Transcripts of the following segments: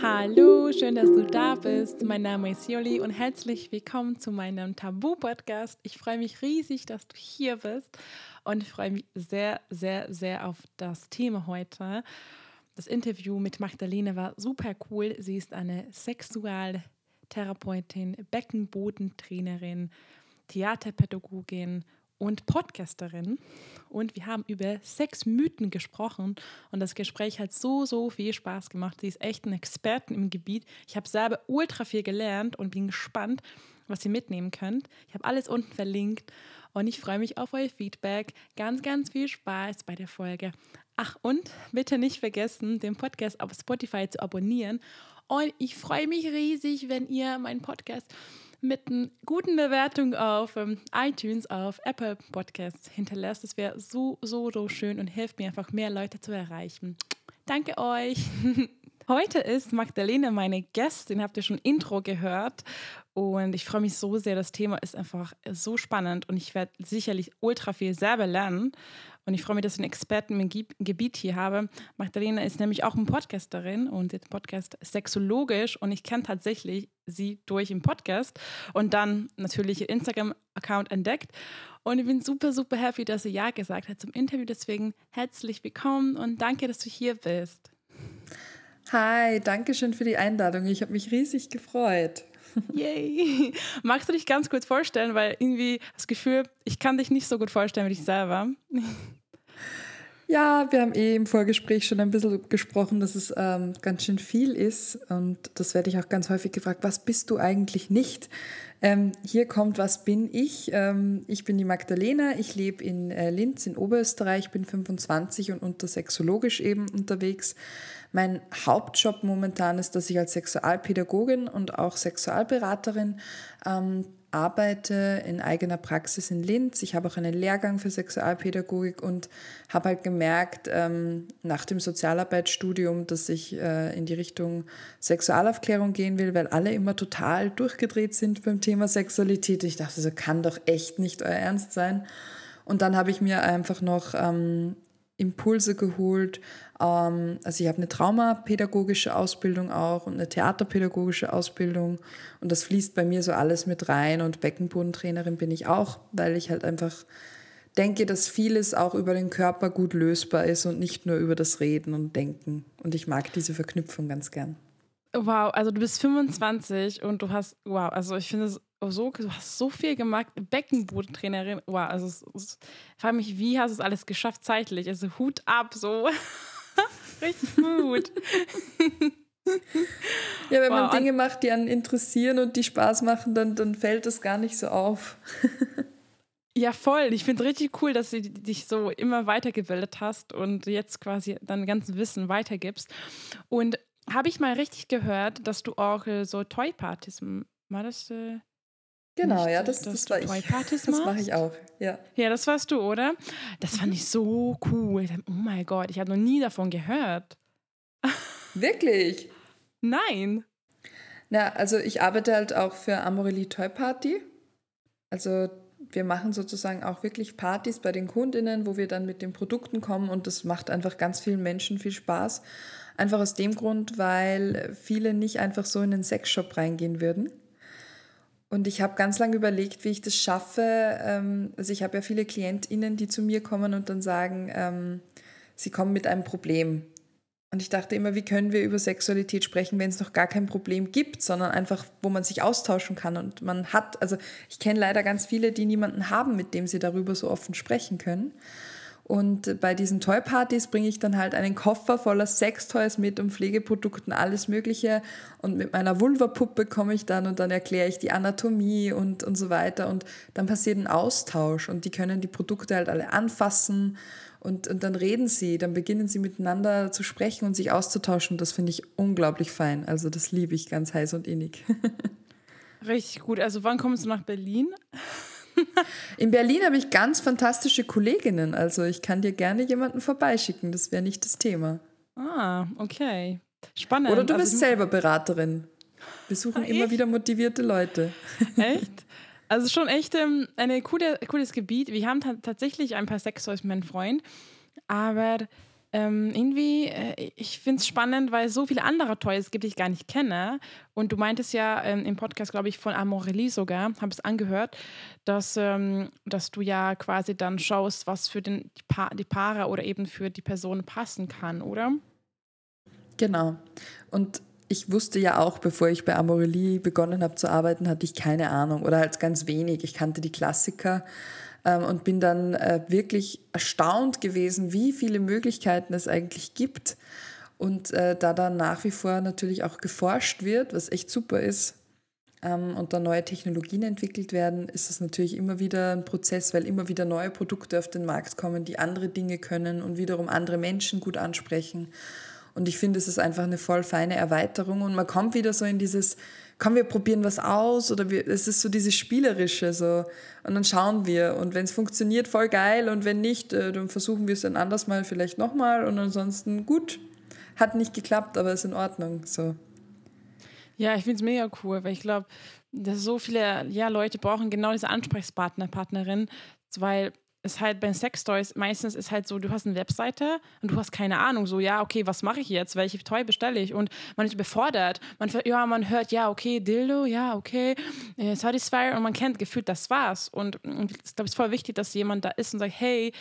Hallo, schön, dass du da bist. Mein Name ist Joli und herzlich willkommen zu meinem Tabu-Podcast. Ich freue mich riesig, dass du hier bist und freue mich sehr, sehr, sehr auf das Thema heute. Das Interview mit Magdalene war super cool. Sie ist eine Sexualtherapeutin, Beckenbodentrainerin, Theaterpädagogin und Podcasterin. Und wir haben über Sexmythen gesprochen. Und das Gespräch hat so, so viel Spaß gemacht. Sie ist echt ein Expertin im Gebiet. Ich habe selber ultra viel gelernt und bin gespannt, was ihr mitnehmen könnt. Ich habe alles unten verlinkt. Und ich freue mich auf euer Feedback. Ganz, ganz viel Spaß bei der Folge. Ach, und bitte nicht vergessen, den Podcast auf Spotify zu abonnieren. Und ich freue mich riesig, wenn ihr meinen Podcast mit einer guten Bewertung auf ähm, iTunes, auf Apple Podcasts hinterlässt. Das wäre so, so, so schön und hilft mir einfach, mehr Leute zu erreichen. Danke euch. Heute ist Magdalene meine Gästin, habt ihr schon Intro gehört. Und ich freue mich so sehr. Das Thema ist einfach so spannend und ich werde sicherlich ultra viel selber lernen. Und ich freue mich, dass ich einen Experten im Gebiet hier habe. Magdalena ist nämlich auch eine Podcasterin und den Podcast sexologisch. Und ich kenne tatsächlich sie durch den Podcast und dann natürlich ihr Instagram-Account entdeckt. Und ich bin super, super happy, dass sie Ja gesagt hat zum Interview. Deswegen herzlich willkommen und danke, dass du hier bist. Hi, danke schön für die Einladung. Ich habe mich riesig gefreut. Yay! Magst du dich ganz kurz vorstellen, weil irgendwie das Gefühl, ich kann dich nicht so gut vorstellen wie ich selber. Ja, wir haben eh im Vorgespräch schon ein bisschen gesprochen, dass es ähm, ganz schön viel ist. Und das werde ich auch ganz häufig gefragt, was bist du eigentlich nicht? Ähm, hier kommt, was bin ich? Ähm, ich bin die Magdalena, ich lebe in äh, Linz in Oberösterreich, bin 25 und unter sexologisch eben unterwegs. Mein Hauptjob momentan ist, dass ich als Sexualpädagogin und auch Sexualberaterin ähm, arbeite in eigener Praxis in Linz. Ich habe auch einen Lehrgang für Sexualpädagogik und habe halt gemerkt ähm, nach dem Sozialarbeitsstudium, dass ich äh, in die Richtung Sexualaufklärung gehen will, weil alle immer total durchgedreht sind beim Thema Sexualität. Ich dachte, das kann doch echt nicht euer Ernst sein. Und dann habe ich mir einfach noch ähm, Impulse geholt. Ähm, also ich habe eine traumapädagogische Ausbildung auch und eine theaterpädagogische Ausbildung und das fließt bei mir so alles mit rein und Beckenbodentrainerin bin ich auch, weil ich halt einfach denke, dass vieles auch über den Körper gut lösbar ist und nicht nur über das Reden und Denken. Und ich mag diese Verknüpfung ganz gern. Wow, also du bist 25 und du hast, wow, also ich finde es so, du hast so viel gemacht, Beckenbodentrainerin, wow, also ich frage mich, wie hast du es alles geschafft zeitlich? Also Hut ab, so. Richtig gut. ja, wenn wow. man Dinge macht, die einen interessieren und die Spaß machen, dann, dann fällt das gar nicht so auf. ja, voll. Ich finde es richtig cool, dass du dich so immer weitergebildet hast und jetzt quasi dein ganzes Wissen weitergibst. Und habe ich mal richtig gehört, dass du auch äh, so Toy-Partys, war das? Äh, Genau, nicht, ja, das, das war ich. Das mache ich auch, ja. Ja, das warst du, oder? Das fand ich so cool. Oh mein Gott, ich habe noch nie davon gehört. Wirklich? Nein. Na, also ich arbeite halt auch für Amorelie Toy Party. Also wir machen sozusagen auch wirklich Partys bei den Kundinnen, wo wir dann mit den Produkten kommen und das macht einfach ganz vielen Menschen viel Spaß. Einfach aus dem Grund, weil viele nicht einfach so in den Sexshop reingehen würden und ich habe ganz lange überlegt, wie ich das schaffe. Ähm, also ich habe ja viele KlientInnen, die zu mir kommen und dann sagen, ähm, sie kommen mit einem Problem. Und ich dachte immer, wie können wir über Sexualität sprechen, wenn es noch gar kein Problem gibt, sondern einfach, wo man sich austauschen kann. Und man hat, also ich kenne leider ganz viele, die niemanden haben, mit dem sie darüber so offen sprechen können. Und bei diesen Toy-Partys bringe ich dann halt einen Koffer voller Sextoys mit und Pflegeprodukten, alles Mögliche. Und mit meiner Vulva-Puppe komme ich dann und dann erkläre ich die Anatomie und, und so weiter. Und dann passiert ein Austausch und die können die Produkte halt alle anfassen und, und dann reden sie, dann beginnen sie miteinander zu sprechen und sich auszutauschen. Das finde ich unglaublich fein. Also das liebe ich ganz heiß und innig. Richtig gut. Also wann kommst du nach Berlin? In Berlin habe ich ganz fantastische Kolleginnen. Also ich kann dir gerne jemanden vorbeischicken. Das wäre nicht das Thema. Ah, okay. Spannend. Oder du also bist selber Beraterin. Wir suchen ah, immer wieder motivierte Leute. Echt? Also schon echt ähm, ein coole, cooles Gebiet. Wir haben tatsächlich ein paar Sextoys mit meinem Freund, aber ähm, irgendwie, äh, ich finde es spannend, weil es so viele andere Toys gibt, die ich gar nicht kenne. Und du meintest ja ähm, im Podcast, glaube ich, von Amorelie sogar, habe es angehört, dass, ähm, dass du ja quasi dann schaust, was für den, die, pa die Paare oder eben für die Person passen kann, oder? Genau. Und ich wusste ja auch, bevor ich bei Amorelie begonnen habe zu arbeiten, hatte ich keine Ahnung oder halt ganz wenig. Ich kannte die Klassiker ähm, und bin dann äh, wirklich erstaunt gewesen, wie viele Möglichkeiten es eigentlich gibt. Und äh, da dann nach wie vor natürlich auch geforscht wird, was echt super ist, und da neue Technologien entwickelt werden, ist es natürlich immer wieder ein Prozess, weil immer wieder neue Produkte auf den Markt kommen, die andere Dinge können und wiederum andere Menschen gut ansprechen. Und ich finde, es ist einfach eine voll feine Erweiterung. Und man kommt wieder so in dieses, komm, wir probieren was aus oder wir, es ist so dieses Spielerische so. Und dann schauen wir. Und wenn es funktioniert, voll geil. Und wenn nicht, äh, dann versuchen wir es dann anders mal vielleicht nochmal und ansonsten gut, hat nicht geklappt, aber ist in Ordnung so. Ja, ich finde es mega cool, weil ich glaube, dass so viele ja, Leute brauchen genau diese Ansprechpartner, Partnerin, weil ist halt bei Sextoys meistens ist halt so, du hast eine Webseite und du hast keine Ahnung, so, ja, okay, was mache ich jetzt? Welche Toy bestelle ich? Und man ist überfordert. Man, ja, man hört, ja, okay, Dildo, ja, okay, äh, Satisfier und man kennt gefühlt, das war's. Und, und ich glaube, es ist voll wichtig, dass jemand da ist und sagt, hey,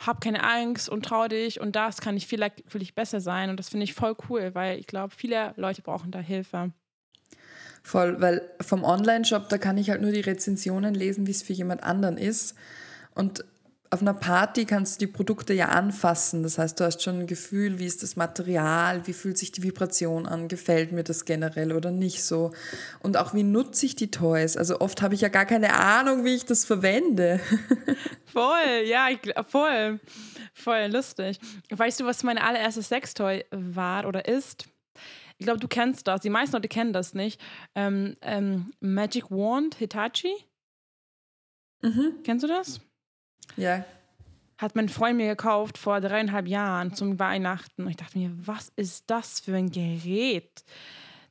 hab keine Angst und trau dich und das kann ich vielleicht für dich besser sein. Und das finde ich voll cool, weil ich glaube, viele Leute brauchen da Hilfe. Voll, weil vom Online-Shop, da kann ich halt nur die Rezensionen lesen, wie es für jemand anderen ist. Und auf einer Party kannst du die Produkte ja anfassen. Das heißt, du hast schon ein Gefühl, wie ist das Material, wie fühlt sich die Vibration an, gefällt mir das generell oder nicht so. Und auch wie nutze ich die Toys. Also oft habe ich ja gar keine Ahnung, wie ich das verwende. Voll, ja, ich, voll. Voll lustig. Weißt du, was mein allererstes Sextoy war oder ist? Ich glaube, du kennst das. Die meisten Leute kennen das nicht. Ähm, ähm, Magic Wand Hitachi. Mhm. Kennst du das? Ja. Hat mein Freund mir gekauft vor dreieinhalb Jahren zum Weihnachten. Und ich dachte mir, was ist das für ein Gerät?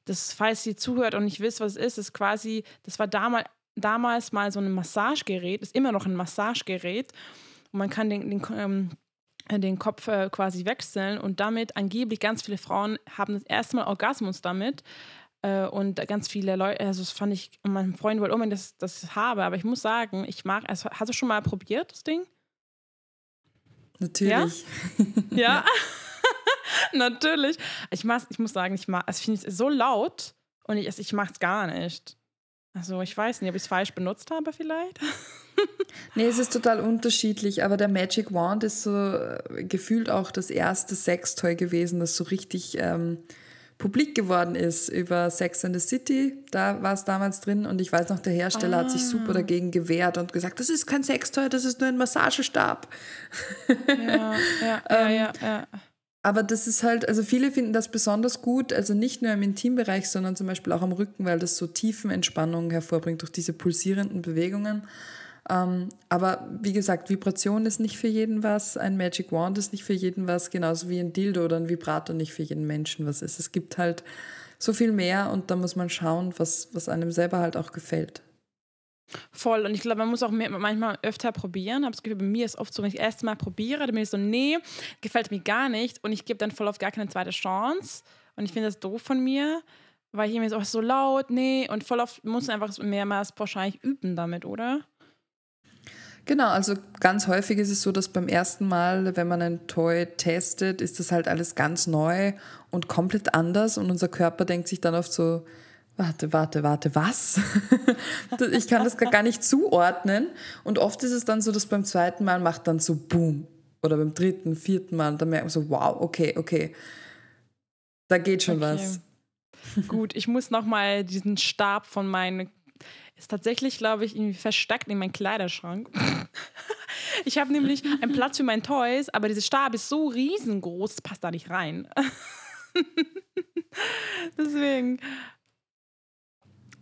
Das, falls ihr zuhört und nicht wisst, was es ist, ist quasi, das war damals, damals mal so ein Massagegerät, ist immer noch ein Massagegerät. Und man kann den, den, ähm, den Kopf äh, quasi wechseln und damit angeblich ganz viele Frauen haben das erste Mal Orgasmus damit. Äh, und ganz viele Leute, also das fand ich, mein Freund wollte unbedingt, dass, dass ich das habe, aber ich muss sagen, ich mag, also hast du schon mal probiert, das Ding? Natürlich. Ja? ja? Natürlich. Ich, mach, ich muss sagen, ich mag, also ich finde es so laut und ich, also ich mag es gar nicht. Also ich weiß nicht, ob ich es falsch benutzt habe vielleicht. nee, es ist total unterschiedlich, aber der Magic Wand ist so äh, gefühlt auch das erste Sextoy gewesen, das so richtig ähm, publik geworden ist über Sex and the City. Da war es damals drin und ich weiß noch, der Hersteller ah. hat sich super ah. dagegen gewehrt und gesagt, das ist kein Sextoy, das ist nur ein Massagestab. Ja, ja, ja, ja, ja. Aber das ist halt, also viele finden das besonders gut, also nicht nur im Intimbereich, sondern zum Beispiel auch am Rücken, weil das so Tiefenentspannung hervorbringt durch diese pulsierenden Bewegungen. Ähm, aber wie gesagt, Vibration ist nicht für jeden was, ein Magic Wand ist nicht für jeden was, genauso wie ein Dildo oder ein Vibrator nicht für jeden Menschen was ist. Es gibt halt so viel mehr und da muss man schauen, was, was einem selber halt auch gefällt. Voll. Und ich glaube, man muss auch manchmal öfter probieren. Ich habe das Gefühl, bei mir ist oft so, wenn ich erst mal probiere, dann bin ich so, nee, gefällt mir gar nicht. Und ich gebe dann voll auf gar keine zweite Chance. Und ich finde das doof von mir, weil ich mir so, oh, so laut, nee. Und voll oft muss man einfach mehrmals wahrscheinlich üben damit, oder? Genau, also ganz häufig ist es so, dass beim ersten Mal, wenn man ein Toy testet, ist das halt alles ganz neu und komplett anders und unser Körper denkt sich dann oft so, warte, warte, warte, was? ich kann das gar nicht zuordnen und oft ist es dann so, dass beim zweiten Mal macht dann so Boom oder beim dritten, vierten Mal, dann merkt man so, wow, okay, okay, da geht schon okay. was. Gut, ich muss nochmal diesen Stab von meinen ist tatsächlich, glaube ich, irgendwie versteckt in meinem Kleiderschrank. ich habe nämlich einen Platz für meine Toys, aber dieser Stab ist so riesengroß, das passt da nicht rein. Deswegen.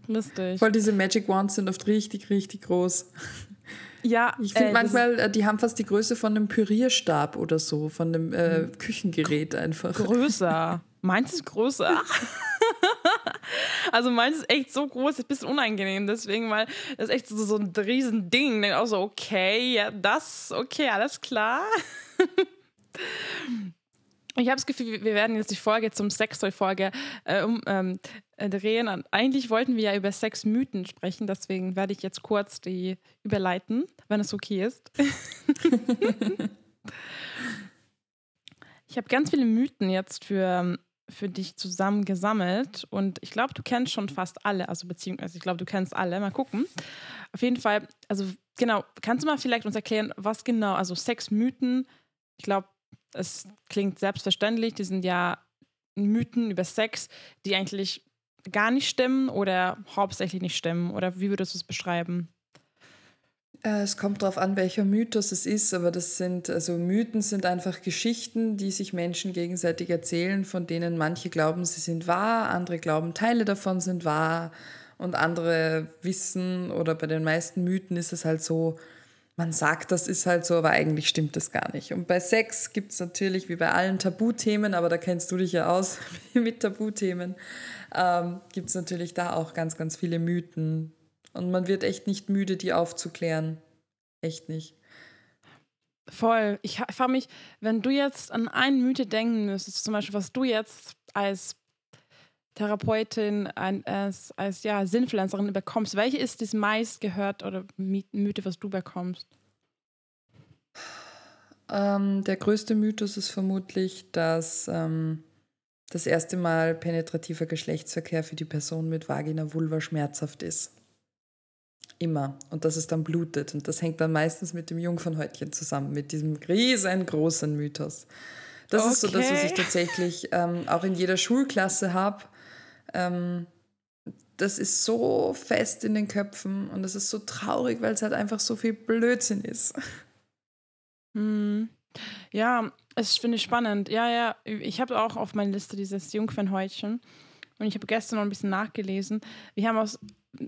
Lustig. Weil diese Magic Wands sind oft richtig, richtig groß. Ja, ich finde äh, manchmal, äh, die haben fast die Größe von einem Pürierstab oder so, von einem äh, hm. Küchengerät einfach. Größer. Meins ist größer. also meins ist echt so groß, ist ein bisschen unangenehm. Deswegen, weil das ist echt so, so ein riesen Ding. Denke auch so, okay, ja, das, okay, alles klar. Ich habe das Gefühl, wir werden jetzt die Folge zum Sextoy-Folge äh, um, ähm, äh, drehen. Und eigentlich wollten wir ja über Sexmythen sprechen, deswegen werde ich jetzt kurz die überleiten, wenn es okay ist. ich habe ganz viele Mythen jetzt für, für dich zusammengesammelt und ich glaube, du kennst schon fast alle, also beziehungsweise ich glaube, du kennst alle. Mal gucken. Auf jeden Fall, also genau, kannst du mal vielleicht uns erklären, was genau, also Sexmythen, ich glaube, es klingt selbstverständlich, die sind ja Mythen über Sex, die eigentlich gar nicht stimmen oder hauptsächlich nicht stimmen? Oder wie würdest du es beschreiben? Äh, es kommt darauf an, welcher Mythos es ist, aber das sind, also Mythen sind einfach Geschichten, die sich Menschen gegenseitig erzählen, von denen manche glauben, sie sind wahr, andere glauben, Teile davon sind wahr und andere wissen oder bei den meisten Mythen ist es halt so, man sagt, das ist halt so, aber eigentlich stimmt das gar nicht. Und bei Sex gibt es natürlich, wie bei allen Tabuthemen, aber da kennst du dich ja aus mit Tabuthemen, ähm, gibt es natürlich da auch ganz, ganz viele Mythen. Und man wird echt nicht müde, die aufzuklären. Echt nicht. Voll. Ich frage mich, wenn du jetzt an einen Mythe denken müsstest, zum Beispiel, was du jetzt als Therapeutin, als, als ja, Sinnpflanzerin bekommst, welche ist das meist gehört oder Mythe, was du bekommst? Ähm, der größte Mythos ist vermutlich, dass ähm, das erste Mal penetrativer Geschlechtsverkehr für die Person mit Vagina Vulva schmerzhaft ist. Immer. Und dass es dann blutet. Und das hängt dann meistens mit dem Jungfernhäutchen zusammen, mit diesem riesengroßen Mythos. Das okay. ist so das, was ich tatsächlich ähm, auch in jeder Schulklasse habe. Ähm, das ist so fest in den Köpfen und das ist so traurig, weil es halt einfach so viel Blödsinn ist. Hm. Ja, es finde ich spannend. Ja, ja, ich habe auch auf meiner Liste dieses Jungfernhäutchen und ich habe gestern noch ein bisschen nachgelesen. Wir haben aus,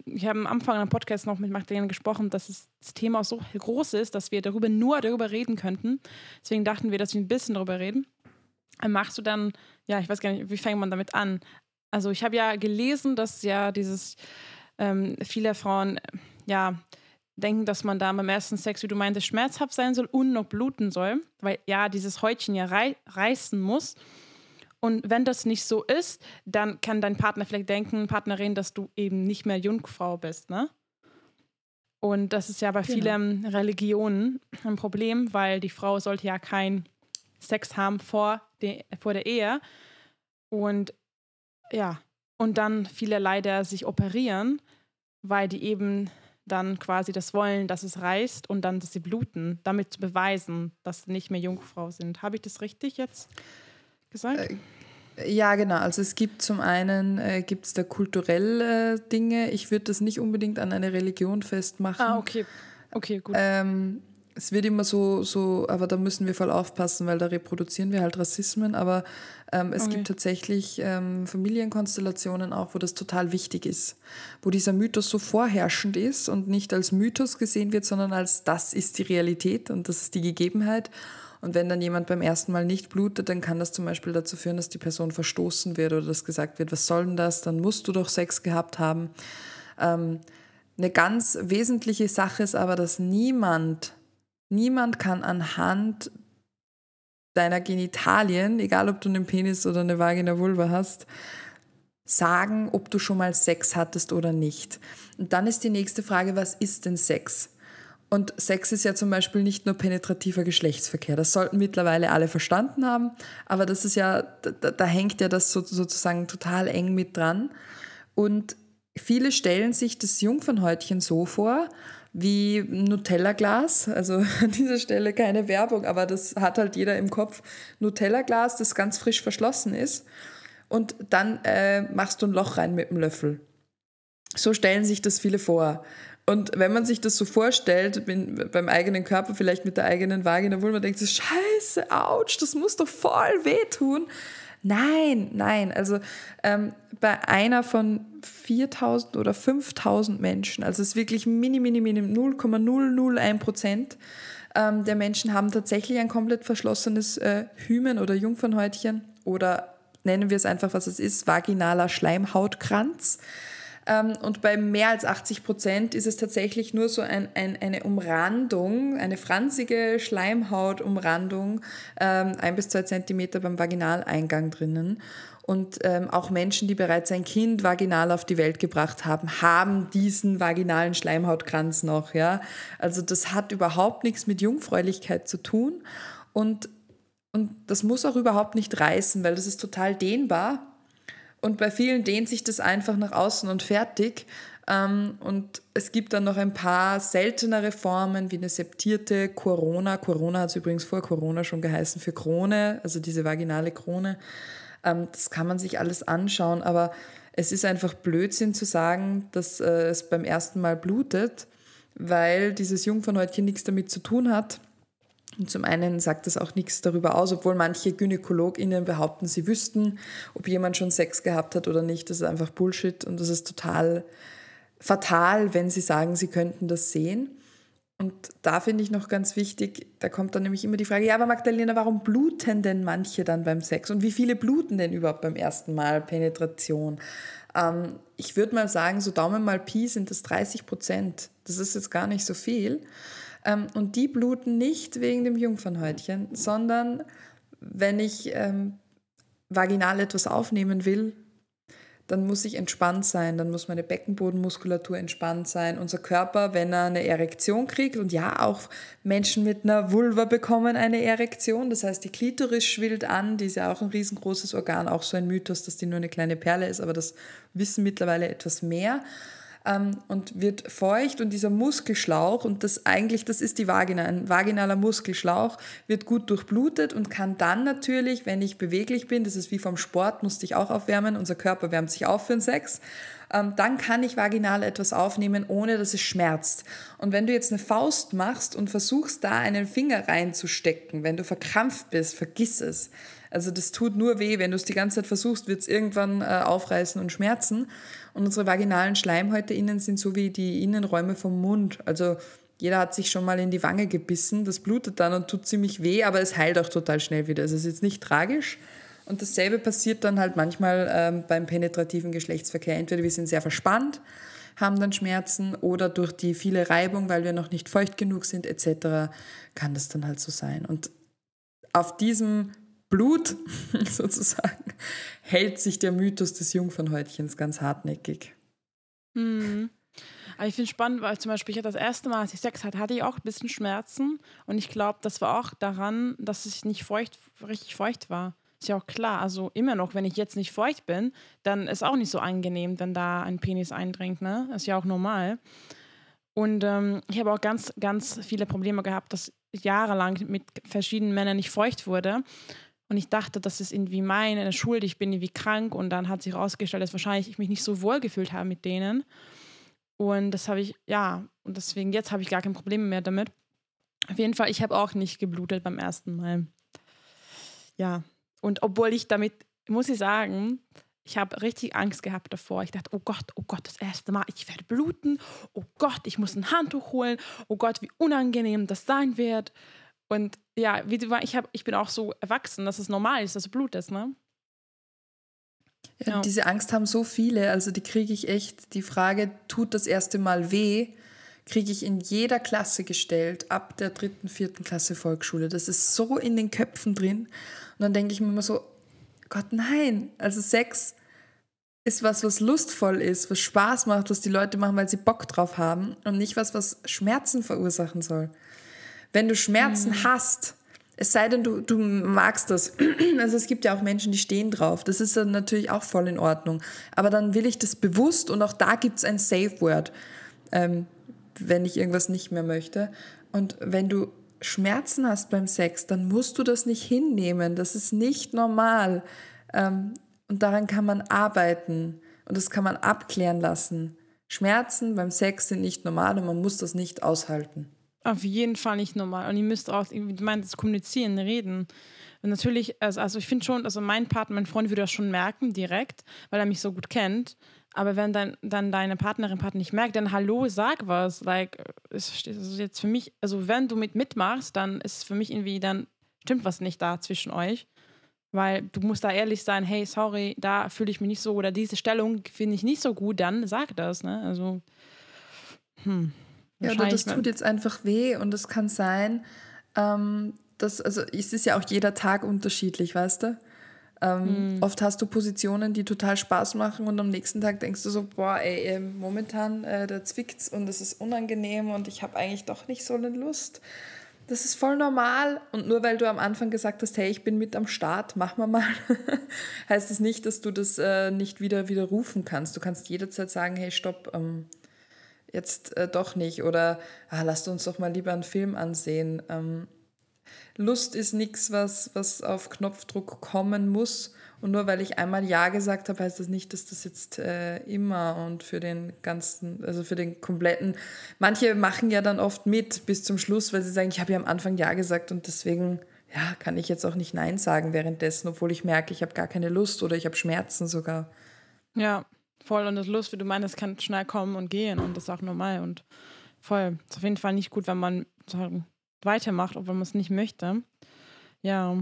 ich habe am Anfang am Podcast noch mit Magdalena gesprochen, dass das Thema so groß ist, dass wir darüber nur darüber reden könnten. Deswegen dachten wir, dass wir ein bisschen darüber reden. Machst du dann, ja, ich weiß gar nicht, wie fängt man damit an? Also ich habe ja gelesen, dass ja dieses ähm, viele Frauen ja denken, dass man da beim ersten Sex, wie du meintest, schmerzhaft sein soll und noch bluten soll, weil ja dieses Häutchen ja rei reißen muss. Und wenn das nicht so ist, dann kann dein Partner vielleicht denken, Partnerin, dass du eben nicht mehr Jungfrau bist, ne? Und das ist ja bei genau. vielen Religionen ein Problem, weil die Frau sollte ja keinen Sex haben vor, de, vor der Ehe. Und ja, und dann viele leider sich operieren, weil die eben dann quasi das wollen, dass es reißt und dann, dass sie bluten, damit zu beweisen, dass sie nicht mehr Jungfrau sind. Habe ich das richtig jetzt gesagt? Äh, ja, genau. Also es gibt zum einen äh, gibt es da kulturelle Dinge. Ich würde das nicht unbedingt an eine Religion festmachen. Ah, okay. Okay, gut. Ähm, es wird immer so, so, aber da müssen wir voll aufpassen, weil da reproduzieren wir halt Rassismen. Aber ähm, es okay. gibt tatsächlich ähm, Familienkonstellationen auch, wo das total wichtig ist, wo dieser Mythos so vorherrschend ist und nicht als Mythos gesehen wird, sondern als das ist die Realität und das ist die Gegebenheit. Und wenn dann jemand beim ersten Mal nicht blutet, dann kann das zum Beispiel dazu führen, dass die Person verstoßen wird oder dass gesagt wird, was soll denn das? Dann musst du doch Sex gehabt haben. Ähm, eine ganz wesentliche Sache ist aber, dass niemand Niemand kann anhand deiner Genitalien, egal ob du einen Penis oder eine Vagina Vulva hast, sagen, ob du schon mal Sex hattest oder nicht. Und dann ist die nächste Frage, was ist denn Sex? Und Sex ist ja zum Beispiel nicht nur penetrativer Geschlechtsverkehr. Das sollten mittlerweile alle verstanden haben. Aber das ist ja, da, da hängt ja das so, sozusagen total eng mit dran. Und viele stellen sich das Jungfernhäutchen so vor, wie Nutella-Glas. Also an dieser Stelle keine Werbung, aber das hat halt jeder im Kopf. Nutella-Glas, das ganz frisch verschlossen ist. Und dann äh, machst du ein Loch rein mit dem Löffel. So stellen sich das viele vor. Und wenn man sich das so vorstellt, beim eigenen Körper, vielleicht mit der eigenen Vagina, wo man denkt, scheiße, ouch, das muss doch voll wehtun. Nein, nein. Also ähm, bei einer von 4000 oder 5000 Menschen, also es ist wirklich mini, mini, mini, 0,001 Prozent ähm, der Menschen haben tatsächlich ein komplett verschlossenes äh, Hymen oder Jungfernhäutchen oder nennen wir es einfach, was es ist, vaginaler Schleimhautkranz. Ähm, und bei mehr als 80 Prozent ist es tatsächlich nur so ein, ein, eine Umrandung, eine franzige Schleimhautumrandung, ähm, ein bis zwei Zentimeter beim Vaginaleingang drinnen. Und ähm, auch Menschen, die bereits ein Kind vaginal auf die Welt gebracht haben, haben diesen vaginalen Schleimhautkranz noch. Ja? Also das hat überhaupt nichts mit Jungfräulichkeit zu tun. Und, und das muss auch überhaupt nicht reißen, weil das ist total dehnbar. Und bei vielen dehnt sich das einfach nach außen und fertig. Ähm, und es gibt dann noch ein paar seltenere Formen wie eine septierte Corona. Corona hat es übrigens vor Corona schon geheißen für Krone, also diese vaginale Krone. Ähm, das kann man sich alles anschauen, aber es ist einfach Blödsinn zu sagen, dass äh, es beim ersten Mal blutet, weil dieses Jungfernhäutchen nichts damit zu tun hat. Und zum einen sagt das auch nichts darüber aus, obwohl manche GynäkologInnen behaupten, sie wüssten, ob jemand schon Sex gehabt hat oder nicht. Das ist einfach Bullshit und das ist total fatal, wenn sie sagen, sie könnten das sehen. Und da finde ich noch ganz wichtig, da kommt dann nämlich immer die Frage, ja, aber Magdalena, warum bluten denn manche dann beim Sex? Und wie viele bluten denn überhaupt beim ersten Mal Penetration? Ähm, ich würde mal sagen, so Daumen mal Pi sind das 30 Prozent. Das ist jetzt gar nicht so viel. Ähm, und die bluten nicht wegen dem Jungfernhäutchen, sondern wenn ich ähm, vaginal etwas aufnehmen will, dann muss ich entspannt sein, dann muss meine Beckenbodenmuskulatur entspannt sein. Unser Körper, wenn er eine Erektion kriegt, und ja, auch Menschen mit einer Vulva bekommen eine Erektion, das heißt, die Klitoris schwillt an, die ist ja auch ein riesengroßes Organ, auch so ein Mythos, dass die nur eine kleine Perle ist, aber das wissen mittlerweile etwas mehr ähm, und wird feucht und dieser Muskelschlauch, und das eigentlich, das ist die Vagina, ein vaginaler Muskelschlauch, wird gut durchblutet und kann dann natürlich, wenn ich beweglich bin, das ist wie vom Sport, musste ich auch aufwärmen, unser Körper wärmt sich auf für den Sex, ähm, dann kann ich vaginal etwas aufnehmen, ohne dass es schmerzt. Und wenn du jetzt eine Faust machst und versuchst, da einen Finger reinzustecken, wenn du verkrampft bist, vergiss es. Also das tut nur weh, wenn du es die ganze Zeit versuchst, wird es irgendwann äh, aufreißen und schmerzen. Und unsere vaginalen Schleimhäute innen sind so wie die Innenräume vom Mund. Also jeder hat sich schon mal in die Wange gebissen, das blutet dann und tut ziemlich weh, aber es heilt auch total schnell wieder. Also es ist jetzt nicht tragisch. Und dasselbe passiert dann halt manchmal ähm, beim penetrativen Geschlechtsverkehr. Entweder wir sind sehr verspannt, haben dann Schmerzen oder durch die viele Reibung, weil wir noch nicht feucht genug sind etc., kann das dann halt so sein. Und auf diesem Blut sozusagen hält sich der Mythos des Jungfernhäutchens ganz hartnäckig. Hm. Aber ich finde es spannend, weil zum Beispiel ich das erste Mal, als ich Sex hatte, hatte ich auch ein bisschen Schmerzen und ich glaube, das war auch daran, dass ich nicht feucht, richtig feucht war. Ist ja auch klar. Also immer noch, wenn ich jetzt nicht feucht bin, dann ist auch nicht so angenehm, wenn da ein Penis eindringt. Ne? Ist ja auch normal. Und ähm, ich habe auch ganz, ganz viele Probleme gehabt, dass ich jahrelang mit verschiedenen Männern nicht feucht wurde. Und ich dachte, das ist irgendwie meine Schuld, ich bin irgendwie krank. Und dann hat sich herausgestellt, dass wahrscheinlich ich mich nicht so wohl gefühlt habe mit denen. Und das habe ich, ja, und deswegen jetzt habe ich gar kein Problem mehr damit. Auf jeden Fall, ich habe auch nicht geblutet beim ersten Mal. Ja, und obwohl ich damit, muss ich sagen, ich habe richtig Angst gehabt davor. Ich dachte, oh Gott, oh Gott, das erste Mal, ich werde bluten. Oh Gott, ich muss ein Handtuch holen. Oh Gott, wie unangenehm das sein wird. Und ja, wie du, ich, hab, ich bin auch so erwachsen, dass es normal ist, dass du blutest, ne? Ja, ja. Diese Angst haben so viele. Also die kriege ich echt, die Frage, tut das erste Mal weh, kriege ich in jeder Klasse gestellt, ab der dritten, vierten Klasse Volksschule. Das ist so in den Köpfen drin. Und dann denke ich mir immer so, Gott, nein. Also Sex ist was, was lustvoll ist, was Spaß macht, was die Leute machen, weil sie Bock drauf haben und nicht was, was Schmerzen verursachen soll. Wenn du Schmerzen mhm. hast, es sei denn, du, du magst das. Also es gibt ja auch Menschen, die stehen drauf. Das ist dann natürlich auch voll in Ordnung. Aber dann will ich das bewusst und auch da gibt es ein Safe Word, ähm, wenn ich irgendwas nicht mehr möchte. Und wenn du Schmerzen hast beim Sex, dann musst du das nicht hinnehmen. Das ist nicht normal. Ähm, und daran kann man arbeiten und das kann man abklären lassen. Schmerzen beim Sex sind nicht normal und man muss das nicht aushalten. Auf jeden Fall nicht normal. Und ihr müsst auch, du meinst, kommunizieren, reden. Und natürlich, also, also ich finde schon, also mein Partner, mein Freund würde das schon merken direkt, weil er mich so gut kennt. Aber wenn dann, dann deine Partnerin, Partner nicht merkt, dann hallo, sag was. Like, ist also jetzt für mich, also wenn du mit mitmachst, dann ist es für mich irgendwie, dann stimmt was nicht da zwischen euch. Weil du musst da ehrlich sein, hey, sorry, da fühle ich mich nicht so oder diese Stellung finde ich nicht so gut, dann sag das, ne? Also, hm. Ja, oder das tut jetzt einfach weh und es kann sein, ähm, dass, also es ist ja auch jeder Tag unterschiedlich, weißt du? Ähm, mhm. Oft hast du Positionen, die total Spaß machen und am nächsten Tag denkst du so, boah, ey, äh, momentan, äh, da zwickt's und es ist unangenehm und ich habe eigentlich doch nicht so eine Lust. Das ist voll normal. Und nur weil du am Anfang gesagt hast, hey, ich bin mit am Start, mach mal mal, heißt es das nicht, dass du das äh, nicht wieder widerrufen kannst. Du kannst jederzeit sagen, hey, stopp, ähm, jetzt äh, doch nicht. Oder ah, lasst uns doch mal lieber einen Film ansehen. Ähm, Lust ist nichts, was, was auf Knopfdruck kommen muss. Und nur weil ich einmal Ja gesagt habe, heißt das nicht, dass das jetzt äh, immer und für den ganzen, also für den kompletten. Manche machen ja dann oft mit bis zum Schluss, weil sie sagen, ich habe ja am Anfang Ja gesagt und deswegen ja, kann ich jetzt auch nicht Nein sagen währenddessen, obwohl ich merke, ich habe gar keine Lust oder ich habe Schmerzen sogar. Ja, voll. Und das Lust, wie du meinst, kann schnell kommen und gehen und das ist auch normal und voll. Ist auf jeden Fall nicht gut, wenn man weitermacht, obwohl man es nicht möchte. Ja.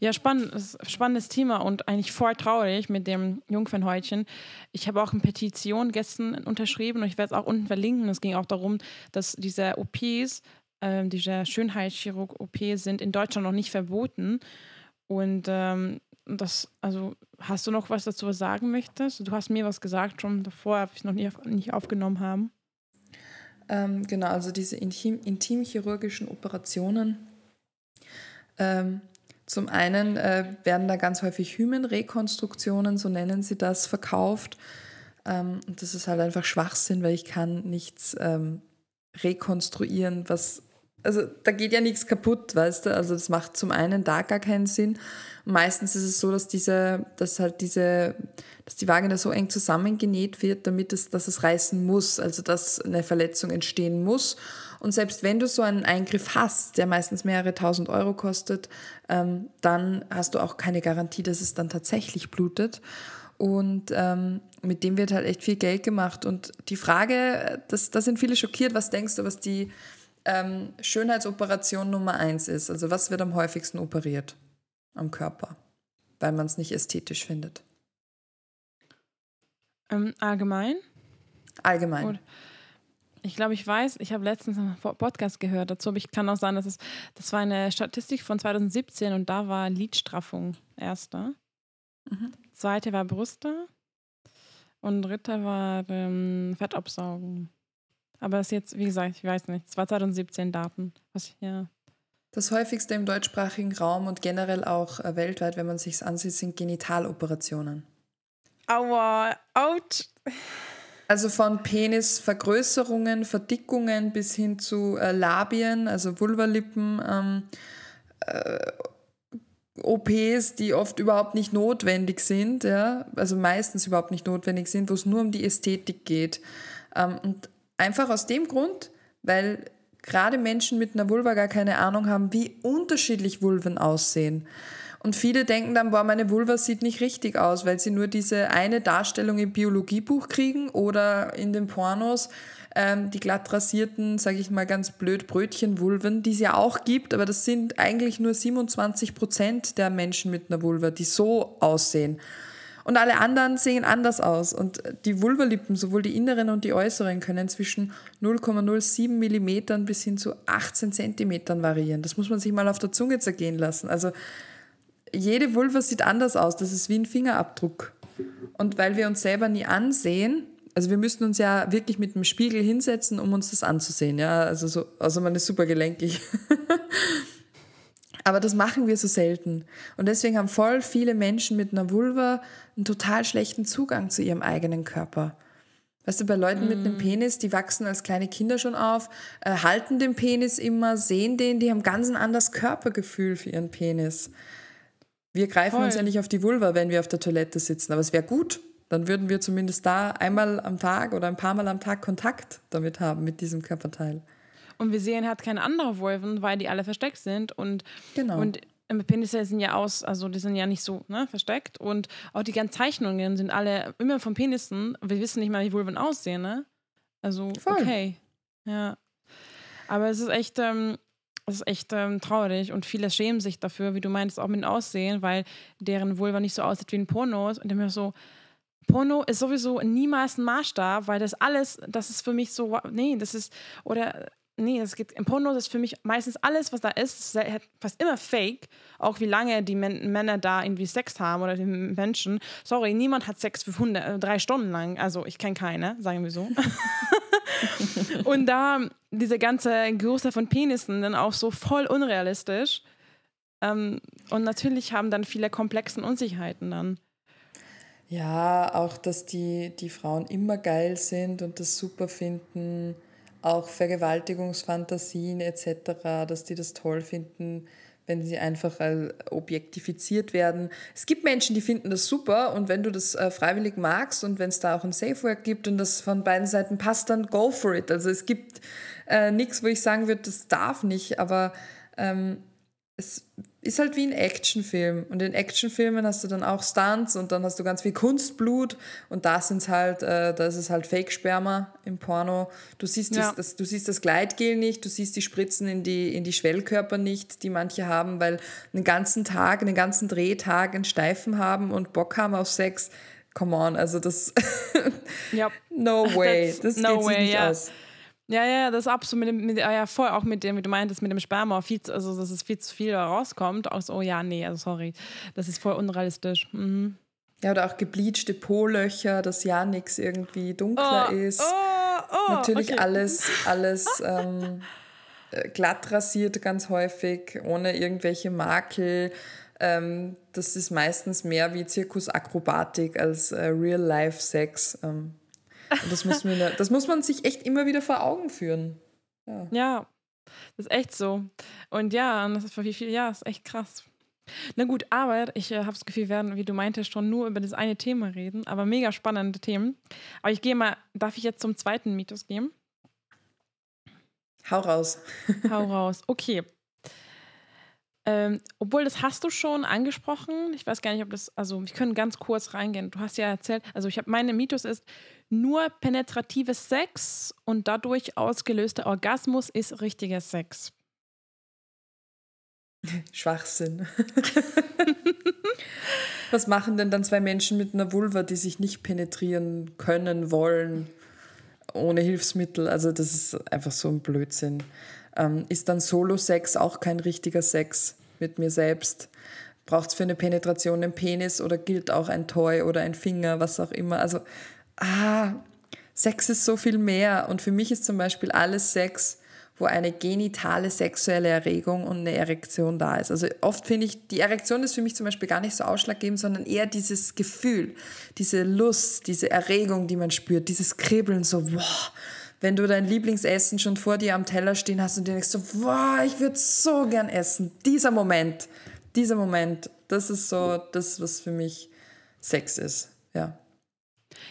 Ja, spannend, spannendes Thema und eigentlich voll traurig mit dem Jungfernhäutchen. Ich habe auch eine Petition gestern unterschrieben und ich werde es auch unten verlinken. Es ging auch darum, dass diese OPs, äh, diese Schönheitschirurg-OP sind in Deutschland noch nicht verboten. Und ähm, das, also hast du noch was dazu sagen möchtest? Du hast mir was gesagt schon davor, habe ich noch nie, nicht aufgenommen haben. Ähm, genau, also diese intim, intimchirurgischen Operationen. Ähm, zum einen äh, werden da ganz häufig Hymenrekonstruktionen, so nennen sie das, verkauft. Ähm, und das ist halt einfach Schwachsinn, weil ich kann nichts ähm, rekonstruieren, was also da geht ja nichts kaputt, weißt du? Also das macht zum einen da gar keinen Sinn. Meistens ist es so, dass diese, dass halt diese, dass die Vagina so eng zusammengenäht wird, damit es, dass es reißen muss, also dass eine Verletzung entstehen muss. Und selbst wenn du so einen Eingriff hast, der meistens mehrere tausend Euro kostet, ähm, dann hast du auch keine Garantie, dass es dann tatsächlich blutet. Und ähm, mit dem wird halt echt viel Geld gemacht. Und die Frage, das, da sind viele schockiert, was denkst du, was die ähm, Schönheitsoperation Nummer eins ist? Also was wird am häufigsten operiert am Körper, weil man es nicht ästhetisch findet? Ähm, allgemein? Allgemein. Oder ich glaube, ich weiß, ich habe letztens einen Podcast gehört dazu, aber ich kann auch sagen, dass es, das war eine Statistik von 2017 und da war Lidstraffung erster. Mhm. Zweite war Brüste und dritte war ähm, Fettabsaugen. Aber das ist jetzt, wie gesagt, ich weiß nicht. Es war 2017 Daten. Was, ja. Das häufigste im deutschsprachigen Raum und generell auch äh, weltweit, wenn man sich ansieht, sind Genitaloperationen. Aua, ouch. Also von Penisvergrößerungen, Verdickungen bis hin zu äh, Labien, also Vulvalippen, ähm, äh, OPs, die oft überhaupt nicht notwendig sind, ja, also meistens überhaupt nicht notwendig sind, wo es nur um die Ästhetik geht. Ähm, und Einfach aus dem Grund, weil gerade Menschen mit einer Vulva gar keine Ahnung haben, wie unterschiedlich Vulven aussehen. Und viele denken dann, boah, meine Vulva sieht nicht richtig aus, weil sie nur diese eine Darstellung im Biologiebuch kriegen oder in den Pornos ähm, die glatt rasierten, sage ich mal ganz blöd, Brötchenvulven, die es ja auch gibt, aber das sind eigentlich nur 27 Prozent der Menschen mit einer Vulva, die so aussehen. Und alle anderen sehen anders aus. Und die Vulvalippen, sowohl die inneren und die äußeren, können zwischen 0,07 mm bis hin zu 18 cm variieren. Das muss man sich mal auf der Zunge zergehen lassen. Also jede Vulva sieht anders aus. Das ist wie ein Fingerabdruck. Und weil wir uns selber nie ansehen, also wir müssten uns ja wirklich mit dem Spiegel hinsetzen, um uns das anzusehen. Ja, also so, also man ist super gelenkig. Aber das machen wir so selten. Und deswegen haben voll viele Menschen mit einer Vulva einen total schlechten Zugang zu ihrem eigenen Körper. Weißt du, bei Leuten mm. mit einem mm. Penis, die wachsen als kleine Kinder schon auf, äh, halten den Penis immer, sehen den, die haben ganz ein anderes Körpergefühl für ihren Penis. Wir greifen Voll. uns ja nicht auf die Vulva, wenn wir auf der Toilette sitzen, aber es wäre gut. Dann würden wir zumindest da einmal am Tag oder ein paar Mal am Tag Kontakt damit haben, mit diesem Körperteil. Und wir sehen halt keine anderen Vulven, weil die alle versteckt sind. Und, genau. und Penisse sind ja aus, also die sind ja nicht so ne, versteckt. Und auch die ganzen Zeichnungen sind alle immer von Penissen. Wir wissen nicht mal, wie Vulven aussehen, ne? Also, Voll. okay. Ja. Aber es ist echt, ähm, Das ist echt ähm, traurig und viele schämen sich dafür, wie du meinst, auch mit dem Aussehen, weil deren Vulva nicht so aussieht wie ein Pornos. Und dann mir so, Porno ist sowieso niemals ein Maßstab, weil das alles, das ist für mich so, nee, das ist, oder nee, es geht, im Porno ist für mich meistens alles, was da ist, ist fast immer fake. Auch wie lange die Männer da irgendwie Sex haben oder die Menschen. Sorry, niemand hat Sex für 100, äh, drei Stunden lang. Also ich kenne keine, sagen wir so. und da diese ganze Größe von Penissen dann auch so voll unrealistisch. Ähm, und natürlich haben dann viele komplexen Unsicherheiten dann. Ja, auch, dass die, die Frauen immer geil sind und das super finden auch Vergewaltigungsfantasien etc., dass die das toll finden, wenn sie einfach objektifiziert werden. Es gibt Menschen, die finden das super und wenn du das äh, freiwillig magst und wenn es da auch ein Safe Work gibt und das von beiden Seiten passt, dann go for it. Also es gibt äh, nichts, wo ich sagen würde, das darf nicht, aber ähm, es ist halt wie ein Actionfilm. Und in Actionfilmen hast du dann auch Stunts und dann hast du ganz viel Kunstblut und da sind's halt, äh, da ist es halt Fake-Sperma im Porno. Du siehst, ja. das, das, du siehst das Gleitgel nicht, du siehst die Spritzen in die, in die Schwellkörper nicht, die manche haben, weil einen ganzen Tag, einen ganzen Drehtag einen Steifen haben und Bock haben auf Sex. Come on, also das. yep. no way. Das no geht way, sich nicht yeah. aus. Ja, ja, das ist absolut mit dem, mit, ja, voll auch mit dem, wie du meintest, mit dem Sperma, viel zu, also dass es viel zu viel rauskommt. Aus, oh ja, nee, also sorry, das ist voll unrealistisch. Mhm. Ja, oder auch gebleachte Po-Löcher, dass ja nichts irgendwie dunkler oh, ist. Oh, oh, Natürlich okay. alles, alles ähm, äh, glatt rasiert ganz häufig, ohne irgendwelche Makel. Ähm, das ist meistens mehr wie Zirkusakrobatik als äh, Real-Life-Sex. Ähm, und das muss, man, das muss man sich echt immer wieder vor Augen führen. Ja, ja das ist echt so. Und ja, das ist für wie viel, ja, ist echt krass. Na gut, aber ich äh, habe das Gefühl, wir werden, wie du meintest, schon nur über das eine Thema reden, aber mega spannende Themen. Aber ich gehe mal, darf ich jetzt zum zweiten Mythos gehen? Hau raus. Hau raus. Okay. Ähm, obwohl, das hast du schon angesprochen. Ich weiß gar nicht, ob das, also wir können ganz kurz reingehen. Du hast ja erzählt, also ich habe, meine Mythos ist, nur penetratives Sex und dadurch ausgelöster Orgasmus ist richtiger Sex. Schwachsinn. Was machen denn dann zwei Menschen mit einer Vulva, die sich nicht penetrieren können, wollen, ohne Hilfsmittel? Also das ist einfach so ein Blödsinn. Ähm, ist dann Solo-Sex auch kein richtiger Sex mit mir selbst? Braucht es für eine Penetration einen Penis oder gilt auch ein Toy oder ein Finger, was auch immer? Also, ah, Sex ist so viel mehr. Und für mich ist zum Beispiel alles Sex, wo eine genitale sexuelle Erregung und eine Erektion da ist. Also oft finde ich, die Erektion ist für mich zum Beispiel gar nicht so ausschlaggebend, sondern eher dieses Gefühl, diese Lust, diese Erregung, die man spürt, dieses Kribbeln, so, wow, wenn du dein Lieblingsessen schon vor dir am Teller stehen hast und dir denkst so, wow, ich würde so gern essen. Dieser Moment, dieser Moment, das ist so das, was für mich Sex ist. Ja.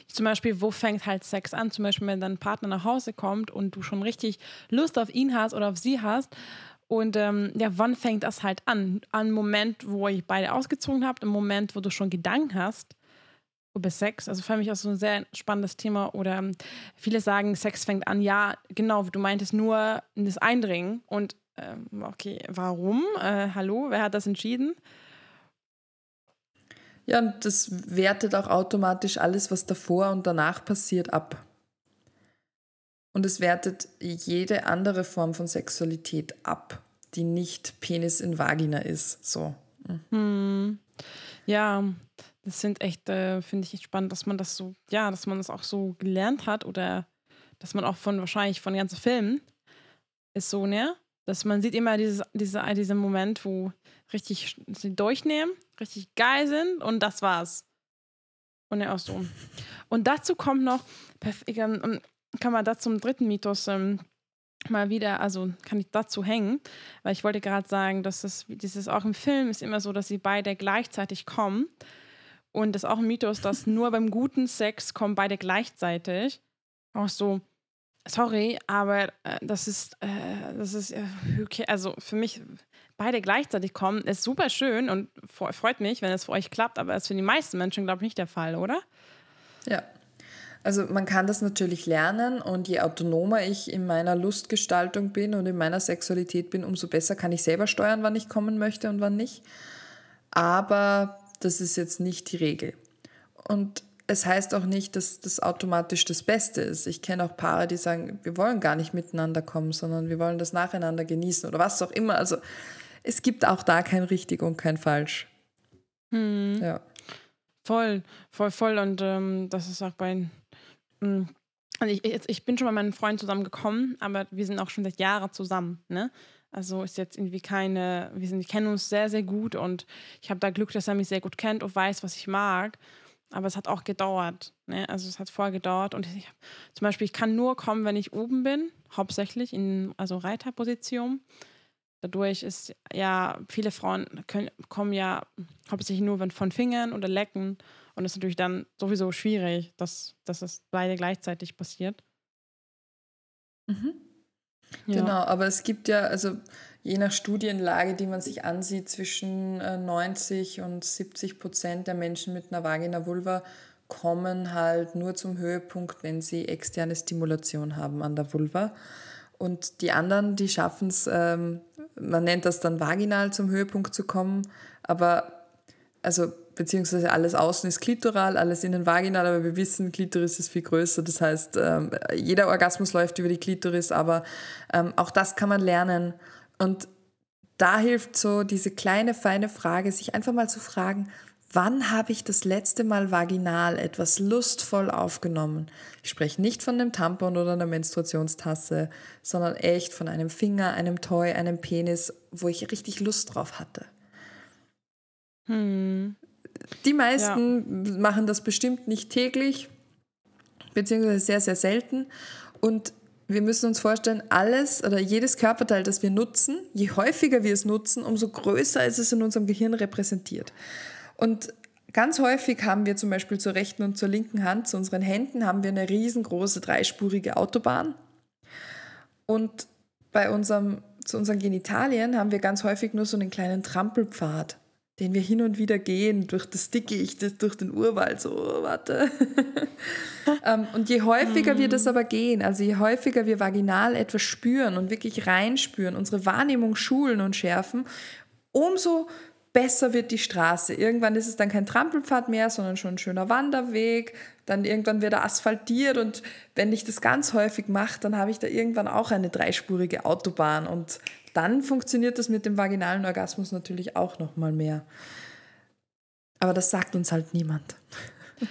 Zum Beispiel, wo fängt halt Sex an? Zum Beispiel, wenn dein Partner nach Hause kommt und du schon richtig Lust auf ihn hast oder auf sie hast. Und ähm, ja, wann fängt das halt an? An Moment, wo ich beide ausgezogen habt, im Moment, wo du schon Gedanken hast über Sex. Also für mich auch so ein sehr spannendes Thema. Oder ähm, viele sagen, Sex fängt an, ja, genau, du meintest nur das Eindringen. Und ähm, okay, warum? Äh, hallo, wer hat das entschieden? Ja, und das wertet auch automatisch alles, was davor und danach passiert, ab. Und es wertet jede andere Form von Sexualität ab, die nicht Penis in Vagina ist. So. Hm. Ja, das sind echt, äh, finde ich echt spannend, dass man das so, ja, dass man das auch so gelernt hat oder dass man auch von wahrscheinlich von ganzen Filmen ist so, ne? Dass man sieht immer dieses, diese, diesen Moment, wo richtig sie durchnehmen, richtig geil sind und das war's. Und ja auch so. Und dazu kommt noch, ähm, kann man da zum dritten Mythos ähm, mal wieder, also kann ich dazu hängen, weil ich wollte gerade sagen, dass das, dieses auch im Film ist immer so, dass sie beide gleichzeitig kommen. Und das ist auch ein Mythos, dass nur beim guten Sex kommen beide gleichzeitig. Auch so, sorry, aber äh, das ist, äh, das ist, äh, okay, also für mich, beide gleichzeitig kommen, ist super schön und freut mich, wenn es für euch klappt, aber das ist für die meisten Menschen, glaube ich, nicht der Fall, oder? Ja. Also man kann das natürlich lernen und je autonomer ich in meiner Lustgestaltung bin und in meiner Sexualität bin, umso besser kann ich selber steuern, wann ich kommen möchte und wann nicht. Aber das ist jetzt nicht die Regel. Und es heißt auch nicht, dass das automatisch das Beste ist. Ich kenne auch Paare, die sagen, wir wollen gar nicht miteinander kommen, sondern wir wollen das nacheinander genießen oder was auch immer. Also es gibt auch da kein richtig und kein falsch. Hm. Ja. Voll, voll, voll. Und ähm, das ist auch bei Mm. Also ich, ich bin schon mit meinem Freund zusammengekommen, aber wir sind auch schon seit Jahren zusammen. Ne? Also ist jetzt irgendwie keine, wir, sind, wir kennen uns sehr, sehr gut und ich habe da Glück, dass er mich sehr gut kennt und weiß, was ich mag. Aber es hat auch gedauert. Ne? Also es hat vorher gedauert und ich, zum Beispiel, ich kann nur kommen, wenn ich oben bin, hauptsächlich in also Reiterposition. Dadurch ist ja, viele Frauen können, kommen ja hauptsächlich nur von Fingern oder Lecken. Und es ist natürlich dann sowieso schwierig, dass, dass das beide gleichzeitig passiert. Mhm. Ja. Genau, aber es gibt ja, also je nach Studienlage, die man sich ansieht, zwischen 90 äh, und 70 Prozent der Menschen mit einer Vagina Vulva kommen halt nur zum Höhepunkt, wenn sie externe Stimulation haben an der Vulva. Und die anderen, die schaffen es, ähm, man nennt das dann vaginal zum Höhepunkt zu kommen, aber also beziehungsweise alles außen ist klitoral, alles innen vaginal, aber wir wissen, Klitoris ist viel größer. Das heißt, ähm, jeder Orgasmus läuft über die Klitoris, aber ähm, auch das kann man lernen. Und da hilft so diese kleine, feine Frage, sich einfach mal zu fragen, wann habe ich das letzte Mal vaginal etwas lustvoll aufgenommen? Ich spreche nicht von einem Tampon oder einer Menstruationstasse, sondern echt von einem Finger, einem Toy, einem Penis, wo ich richtig Lust drauf hatte. Hm. Die meisten ja. machen das bestimmt nicht täglich, beziehungsweise sehr, sehr selten. Und wir müssen uns vorstellen, alles oder jedes Körperteil, das wir nutzen, je häufiger wir es nutzen, umso größer ist es in unserem Gehirn repräsentiert. Und ganz häufig haben wir zum Beispiel zur rechten und zur linken Hand, zu unseren Händen, haben wir eine riesengroße dreispurige Autobahn. Und bei unserem, zu unseren Genitalien haben wir ganz häufig nur so einen kleinen Trampelpfad den wir hin und wieder gehen, durch das Dickicht, durch den Urwald, so, warte. ähm, und je häufiger wir das aber gehen, also je häufiger wir vaginal etwas spüren und wirklich reinspüren, unsere Wahrnehmung schulen und schärfen, umso besser wird die Straße. Irgendwann ist es dann kein Trampelpfad mehr, sondern schon ein schöner Wanderweg. Dann irgendwann wird er asphaltiert und wenn ich das ganz häufig mache, dann habe ich da irgendwann auch eine dreispurige Autobahn und dann funktioniert das mit dem vaginalen Orgasmus natürlich auch noch mal mehr. Aber das sagt uns halt niemand.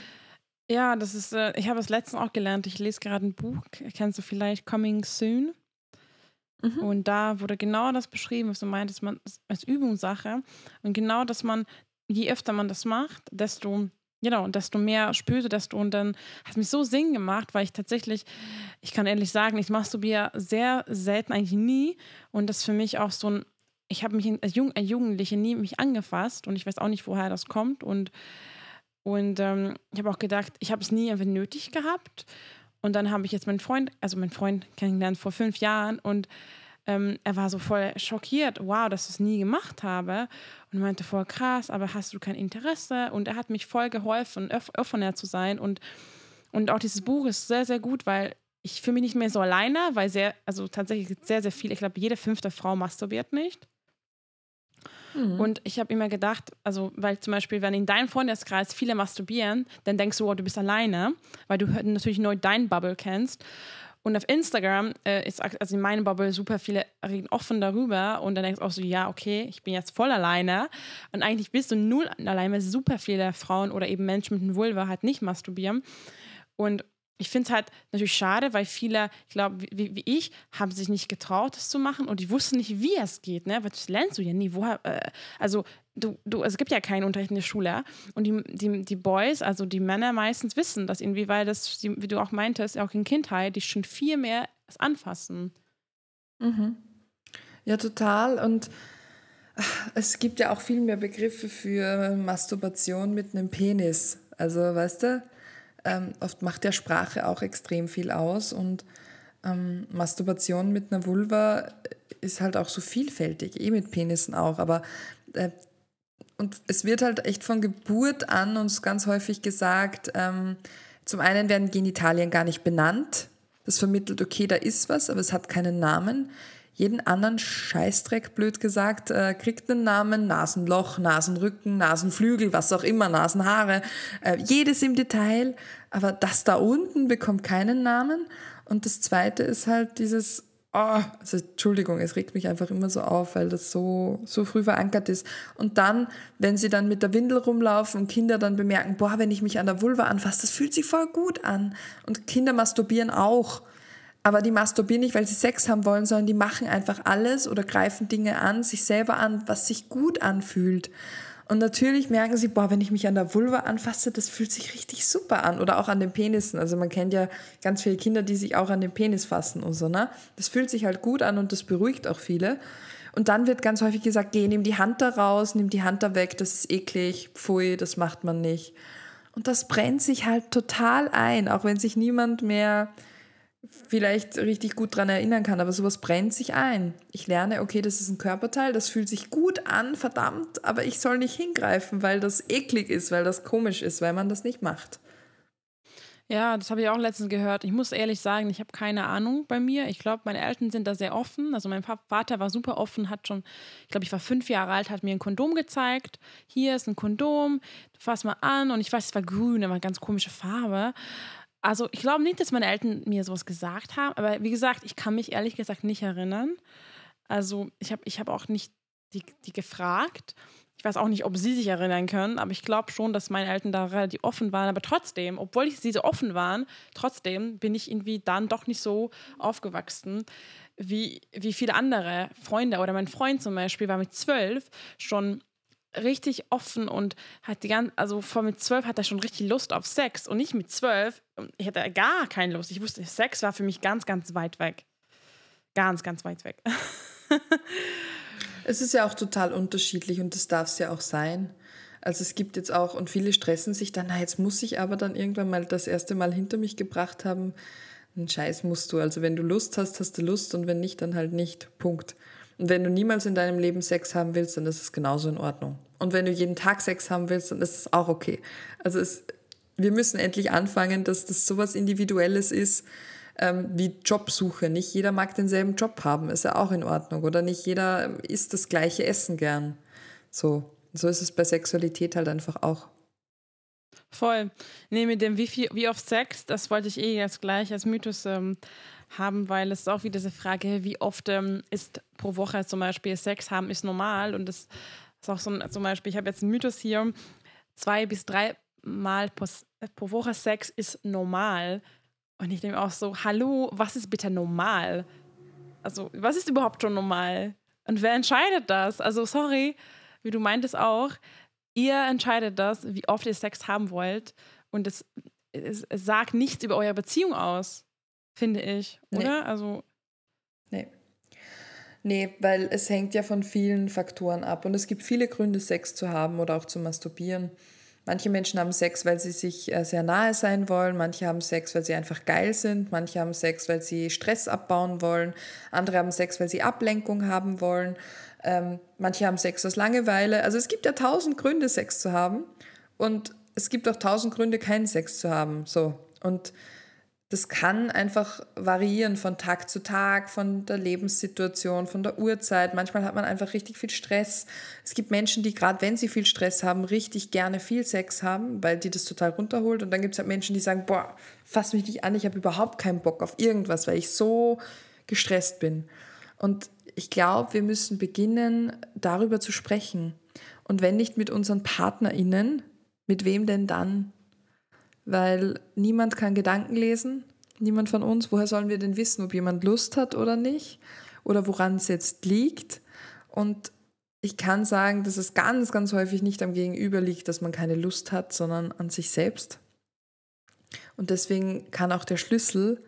Ja, das ist, äh, ich habe es letztens auch gelernt. Ich lese gerade ein Buch, kennst du vielleicht Coming Soon? Mhm. Und da wurde genau das beschrieben, was du meintest, man als Übungssache. Und genau, dass man, je öfter man das macht, desto Genau, und desto mehr spürte, desto und dann hat mich so Sinn gemacht, weil ich tatsächlich, ich kann ehrlich sagen, ich masturbiere sehr selten, eigentlich nie. Und das ist für mich auch so ein, ich habe mich als, Jung, als Jugendliche nie mich angefasst und ich weiß auch nicht, woher das kommt. Und, und ähm, ich habe auch gedacht, ich habe es nie einfach nötig gehabt. Und dann habe ich jetzt meinen Freund, also meinen Freund kennengelernt vor fünf Jahren und ähm, er war so voll schockiert, wow, dass ich es nie gemacht habe. Und meinte voll krass, aber hast du kein Interesse? Und er hat mich voll geholfen, offener zu sein. Und, und auch dieses Buch ist sehr, sehr gut, weil ich fühle mich nicht mehr so alleine, weil sehr, also tatsächlich sehr, sehr viel, ich glaube, jede fünfte Frau masturbiert nicht. Mhm. Und ich habe immer gedacht, also, weil zum Beispiel, wenn in deinem Freundeskreis viele masturbieren, dann denkst du, oh, du bist alleine, weil du natürlich nur dein Bubble kennst. Und auf Instagram äh, ist also in meiner Bubble super viele reden offen darüber und dann denkst du auch so, ja, okay, ich bin jetzt voll alleine. Und eigentlich bist du null alleine, weil super viele Frauen oder eben Menschen mit einem Vulva halt nicht masturbieren. Und ich finde es halt natürlich schade, weil viele, ich glaube, wie, wie, ich, haben sich nicht getraut, das zu machen und die wussten nicht, wie es geht, ne? Weil das lernst du ja nie. Woher, äh, also, du, du, es gibt ja keinen Unterricht in der Schule. Und die, die, die Boys, also die Männer meistens wissen das irgendwie, weil das, wie du auch meintest, auch in Kindheit, die schon viel mehr anfassen. Mhm. Ja, total. Und es gibt ja auch viel mehr Begriffe für Masturbation mit einem Penis. Also, weißt du? Ähm, oft macht ja Sprache auch extrem viel aus und ähm, Masturbation mit einer Vulva ist halt auch so vielfältig, eh mit Penissen auch, aber äh, und es wird halt echt von Geburt an uns ganz häufig gesagt, ähm, Zum einen werden Genitalien gar nicht benannt. Das vermittelt, okay, da ist was, aber es hat keinen Namen. Jeden anderen Scheißdreck, blöd gesagt, äh, kriegt einen Namen, Nasenloch, Nasenrücken, Nasenflügel, was auch immer, Nasenhaare, äh, jedes im Detail. Aber das da unten bekommt keinen Namen. Und das zweite ist halt dieses oh, also Entschuldigung, es regt mich einfach immer so auf, weil das so, so früh verankert ist. Und dann, wenn sie dann mit der Windel rumlaufen und Kinder dann bemerken, boah, wenn ich mich an der Vulva anfasse, das fühlt sich voll gut an. Und Kinder masturbieren auch. Aber die masturbieren nicht, weil sie Sex haben wollen, sondern die machen einfach alles oder greifen Dinge an, sich selber an, was sich gut anfühlt. Und natürlich merken sie, boah, wenn ich mich an der Vulva anfasse, das fühlt sich richtig super an. Oder auch an den Penissen. Also man kennt ja ganz viele Kinder, die sich auch an den Penis fassen und so, ne? Das fühlt sich halt gut an und das beruhigt auch viele. Und dann wird ganz häufig gesagt, geh, nimm die Hand da raus, nimm die Hand da weg, das ist eklig, pfui, das macht man nicht. Und das brennt sich halt total ein, auch wenn sich niemand mehr vielleicht richtig gut daran erinnern kann, aber sowas brennt sich ein. Ich lerne, okay, das ist ein Körperteil, das fühlt sich gut an, verdammt, aber ich soll nicht hingreifen, weil das eklig ist, weil das komisch ist, weil man das nicht macht. Ja, das habe ich auch letztens gehört. Ich muss ehrlich sagen, ich habe keine Ahnung bei mir. Ich glaube, meine Eltern sind da sehr offen. Also mein Vater war super offen, hat schon, ich glaube, ich war fünf Jahre alt, hat mir ein Kondom gezeigt. Hier ist ein Kondom, fass mal an. Und ich weiß, es war grün, aber eine ganz komische Farbe. Also ich glaube nicht, dass meine Eltern mir sowas gesagt haben, aber wie gesagt, ich kann mich ehrlich gesagt nicht erinnern. Also ich habe ich hab auch nicht die, die gefragt. Ich weiß auch nicht, ob sie sich erinnern können, aber ich glaube schon, dass meine Eltern da relativ offen waren. Aber trotzdem, obwohl ich sie so offen waren, trotzdem bin ich irgendwie dann doch nicht so aufgewachsen wie, wie viele andere Freunde. Oder mein Freund zum Beispiel war mit zwölf schon richtig offen und hat die ganze, also vor mit zwölf hat er schon richtig Lust auf Sex und nicht mit zwölf. Ich hatte gar keine Lust. Ich wusste, Sex war für mich ganz, ganz weit weg. Ganz, ganz weit weg. es ist ja auch total unterschiedlich und das darf es ja auch sein. Also es gibt jetzt auch, und viele stressen sich dann, na, jetzt muss ich aber dann irgendwann mal das erste Mal hinter mich gebracht haben. Einen Scheiß musst du. Also wenn du Lust hast, hast du Lust und wenn nicht, dann halt nicht. Punkt. Und wenn du niemals in deinem Leben Sex haben willst, dann ist es genauso in Ordnung. Und wenn du jeden Tag Sex haben willst, dann ist es auch okay. Also es, wir müssen endlich anfangen, dass das sowas Individuelles ist ähm, wie Jobsuche. Nicht jeder mag denselben Job haben, ist ja auch in Ordnung. Oder nicht jeder isst das gleiche Essen gern. So, so ist es bei Sexualität halt einfach auch. Voll. Nee, mit dem wie, viel, wie oft Sex, das wollte ich eh jetzt gleich als Mythos ähm, haben, weil es ist auch wieder diese Frage, wie oft ähm, ist pro Woche zum Beispiel Sex haben, ist normal. Und das ist auch so ein, zum Beispiel, ich habe jetzt einen Mythos hier, zwei bis drei Mal pro, pro Woche Sex ist normal. Und ich denke auch so, hallo, was ist bitte normal? Also, was ist überhaupt schon normal? Und wer entscheidet das? Also, sorry, wie du meintest auch, ihr entscheidet das, wie oft ihr Sex haben wollt. Und es, es, es sagt nichts über eure Beziehung aus finde ich, oder? Nee. Also. Nee. Nee, weil es hängt ja von vielen Faktoren ab und es gibt viele Gründe, Sex zu haben oder auch zu masturbieren. Manche Menschen haben Sex, weil sie sich äh, sehr nahe sein wollen, manche haben Sex, weil sie einfach geil sind, manche haben Sex, weil sie Stress abbauen wollen, andere haben Sex, weil sie Ablenkung haben wollen, ähm, manche haben Sex aus Langeweile. Also es gibt ja tausend Gründe, Sex zu haben und es gibt auch tausend Gründe, keinen Sex zu haben. So. Und das kann einfach variieren von Tag zu Tag, von der Lebenssituation, von der Uhrzeit. Manchmal hat man einfach richtig viel Stress. Es gibt Menschen, die gerade wenn sie viel Stress haben, richtig gerne viel Sex haben, weil die das total runterholt. Und dann gibt es halt Menschen, die sagen, boah, fass mich nicht an, ich habe überhaupt keinen Bock auf irgendwas, weil ich so gestresst bin. Und ich glaube, wir müssen beginnen, darüber zu sprechen. Und wenn nicht mit unseren PartnerInnen, mit wem denn dann? Weil niemand kann Gedanken lesen, niemand von uns. Woher sollen wir denn wissen, ob jemand Lust hat oder nicht oder woran es jetzt liegt? Und ich kann sagen, dass es ganz, ganz häufig nicht am Gegenüber liegt, dass man keine Lust hat, sondern an sich selbst. Und deswegen kann auch der Schlüssel,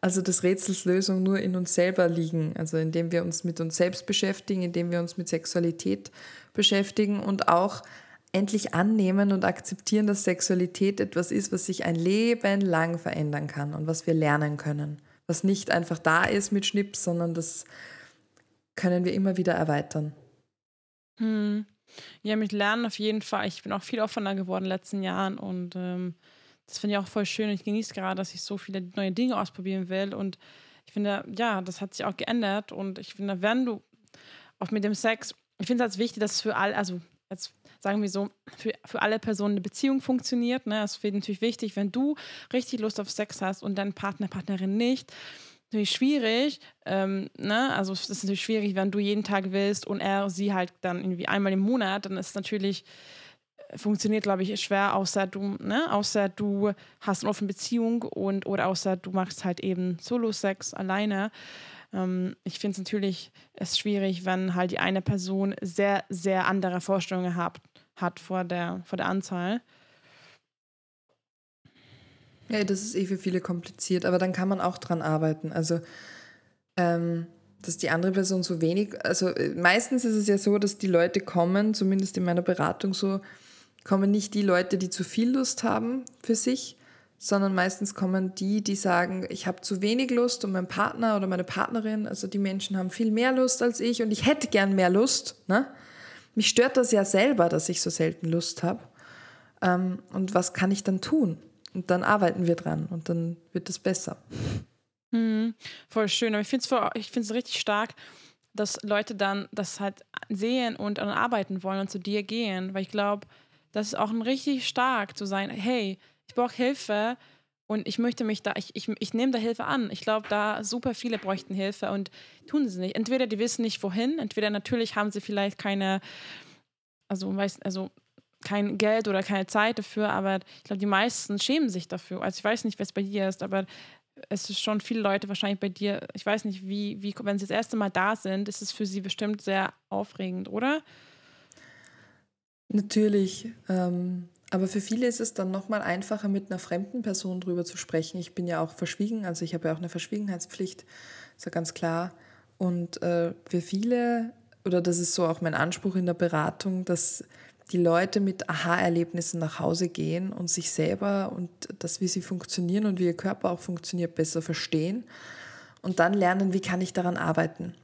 also des Rätsels Lösung, nur in uns selber liegen. Also indem wir uns mit uns selbst beschäftigen, indem wir uns mit Sexualität beschäftigen und auch endlich annehmen und akzeptieren, dass Sexualität etwas ist, was sich ein Leben lang verändern kann und was wir lernen können. Was nicht einfach da ist mit Schnips, sondern das können wir immer wieder erweitern. Hm. Ja, mit Lernen auf jeden Fall. Ich bin auch viel offener geworden in den letzten Jahren und ähm, das finde ich auch voll schön. Ich genieße gerade, dass ich so viele neue Dinge ausprobieren will. Und ich finde, ja, das hat sich auch geändert. Und ich finde, wenn du auch mit dem Sex, ich finde es als wichtig, dass für alle, also jetzt sagen wir so, für, für alle Personen eine Beziehung funktioniert. Ne? Es wird natürlich wichtig, wenn du richtig Lust auf Sex hast und dein Partner, Partnerin nicht. Natürlich schwierig, ähm, ne? Also es ist natürlich schwierig, wenn du jeden Tag willst und er sie halt dann irgendwie einmal im Monat, dann ist natürlich äh, funktioniert, glaube ich, schwer, außer du, ne, außer du hast eine offene Beziehung und oder außer du machst halt eben Solo-Sex alleine. Ähm, ich finde es natürlich schwierig, wenn halt die eine Person sehr, sehr andere Vorstellungen hat, hat vor, der, vor der Anzahl. Ja, das ist eh für viele kompliziert, aber dann kann man auch dran arbeiten. Also, ähm, dass die andere Person so wenig, also äh, meistens ist es ja so, dass die Leute kommen, zumindest in meiner Beratung so, kommen nicht die Leute, die zu viel Lust haben für sich, sondern meistens kommen die, die sagen, ich habe zu wenig Lust und mein Partner oder meine Partnerin, also die Menschen haben viel mehr Lust als ich und ich hätte gern mehr Lust. Ne? Mich stört das ja selber, dass ich so selten Lust habe. Ähm, und was kann ich dann tun? Und dann arbeiten wir dran und dann wird es besser. Mhm, voll schön. Aber ich finde es richtig stark, dass Leute dann das halt sehen und dann arbeiten wollen und zu dir gehen. Weil ich glaube, das ist auch ein richtig stark zu sein, hey, ich brauche Hilfe und ich möchte mich da, ich, ich, ich nehme da Hilfe an. Ich glaube, da super viele bräuchten Hilfe und tun sie nicht. Entweder die wissen nicht wohin, entweder natürlich haben sie vielleicht keine, also, weiß, also kein Geld oder keine Zeit dafür, aber ich glaube, die meisten schämen sich dafür. Also ich weiß nicht, was bei dir ist, aber es ist schon viele Leute wahrscheinlich bei dir, ich weiß nicht, wie, wie wenn sie das erste Mal da sind, ist es für sie bestimmt sehr aufregend, oder? Natürlich. Ähm, aber für viele ist es dann nochmal einfacher, mit einer fremden Person drüber zu sprechen. Ich bin ja auch verschwiegen, also ich habe ja auch eine Verschwiegenheitspflicht, ist ja ganz klar. Und äh, für viele, oder das ist so auch mein Anspruch in der Beratung, dass die Leute mit Aha-Erlebnissen nach Hause gehen und sich selber und das, wie sie funktionieren und wie ihr Körper auch funktioniert, besser verstehen und dann lernen, wie kann ich daran arbeiten.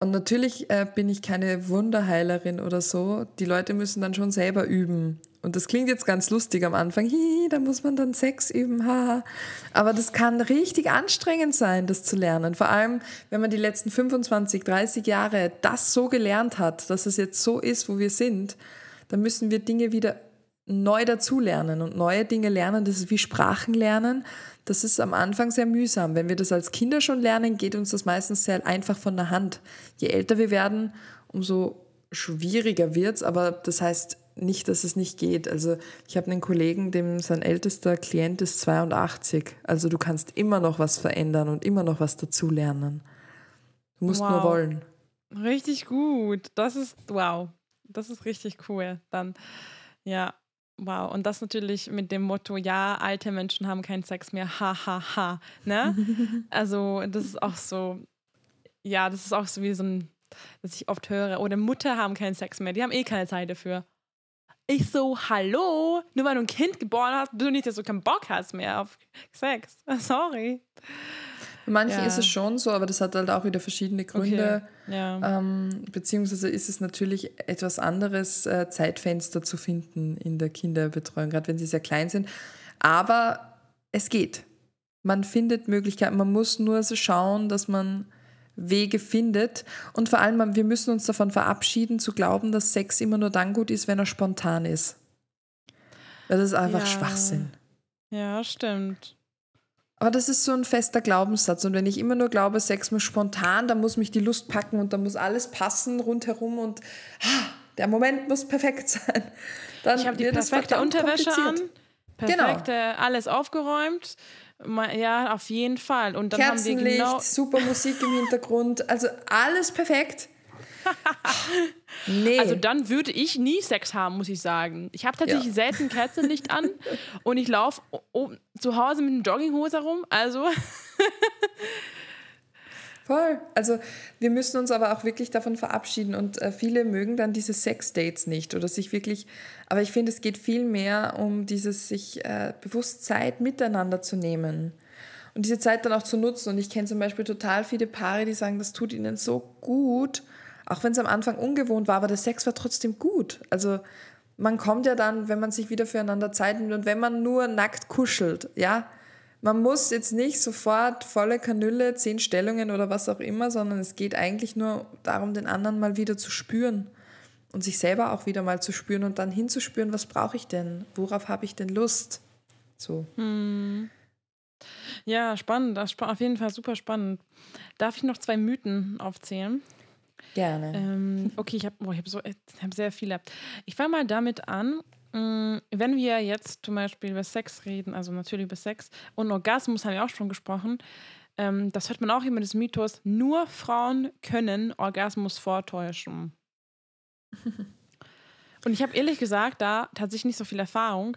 Und natürlich äh, bin ich keine Wunderheilerin oder so. Die Leute müssen dann schon selber üben und das klingt jetzt ganz lustig am Anfang, Hi, da muss man dann Sex üben, haha. Aber das kann richtig anstrengend sein, das zu lernen. Vor allem, wenn man die letzten 25, 30 Jahre das so gelernt hat, dass es jetzt so ist, wo wir sind, dann müssen wir Dinge wieder neu dazulernen und neue Dinge lernen. Das ist wie Sprachen lernen. Das ist am Anfang sehr mühsam. Wenn wir das als Kinder schon lernen, geht uns das meistens sehr einfach von der Hand. Je älter wir werden, umso schwieriger wird es. Aber das heißt, nicht, dass es nicht geht. Also ich habe einen Kollegen, dem sein ältester Klient ist 82. Also du kannst immer noch was verändern und immer noch was dazulernen. Du musst wow. nur wollen. Richtig gut. Das ist wow. Das ist richtig cool. Dann ja, wow. Und das natürlich mit dem Motto, ja, alte Menschen haben keinen Sex mehr. Ha ha ha. Ne? also das ist auch so. Ja, das ist auch so wie so ein das ich oft höre, oder Mutter haben keinen Sex mehr, die haben eh keine Zeit dafür. Ich so, hallo, nur weil du ein Kind geboren hast, du nicht, dass du keinen Bock hast mehr auf Sex. Sorry. Für manche ja. ist es schon so, aber das hat halt auch wieder verschiedene Gründe. Okay. Ja. Ähm, beziehungsweise ist es natürlich etwas anderes, äh, Zeitfenster zu finden in der Kinderbetreuung, gerade wenn sie sehr klein sind. Aber es geht. Man findet Möglichkeiten. Man muss nur so schauen, dass man Wege findet. Und vor allem, wir müssen uns davon verabschieden, zu glauben, dass Sex immer nur dann gut ist, wenn er spontan ist. Das ist einfach ja. Schwachsinn. Ja, stimmt. Aber das ist so ein fester Glaubenssatz. Und wenn ich immer nur glaube, Sex muss spontan, dann muss mich die Lust packen und dann muss alles passen rundherum und ah, der Moment muss perfekt sein. Dann ich habe die perfekte Unterwäsche an, perfekte, genau. alles aufgeräumt ja, auf jeden Fall. Und dann haben wir genau super Musik im Hintergrund, also alles perfekt. nee. Also dann würde ich nie Sex haben, muss ich sagen. Ich habe tatsächlich ja. selten Kerzenlicht an und ich laufe zu Hause mit einer Jogginghose rum. Also Voll. Also wir müssen uns aber auch wirklich davon verabschieden und äh, viele mögen dann diese Sex-Dates nicht oder sich wirklich, aber ich finde, es geht viel mehr um dieses sich äh, bewusst Zeit miteinander zu nehmen und diese Zeit dann auch zu nutzen. Und ich kenne zum Beispiel total viele Paare, die sagen, das tut ihnen so gut, auch wenn es am Anfang ungewohnt war, aber der Sex war trotzdem gut. Also man kommt ja dann, wenn man sich wieder füreinander Zeit nimmt und wenn man nur nackt kuschelt, ja, man muss jetzt nicht sofort volle Kanüle, zehn Stellungen oder was auch immer, sondern es geht eigentlich nur darum, den anderen mal wieder zu spüren und sich selber auch wieder mal zu spüren und dann hinzuspüren, was brauche ich denn? Worauf habe ich denn Lust? So. Hm. Ja, spannend. Das ist auf jeden Fall super spannend. Darf ich noch zwei Mythen aufzählen? Gerne. Ähm, okay, ich habe oh, hab so, hab sehr viele. Ich fange mal damit an, wenn wir jetzt zum Beispiel über Sex reden, also natürlich über Sex und Orgasmus haben wir auch schon gesprochen, ähm, das hört man auch immer des Mythos, nur Frauen können Orgasmus vortäuschen. und ich habe ehrlich gesagt da tatsächlich nicht so viel Erfahrung,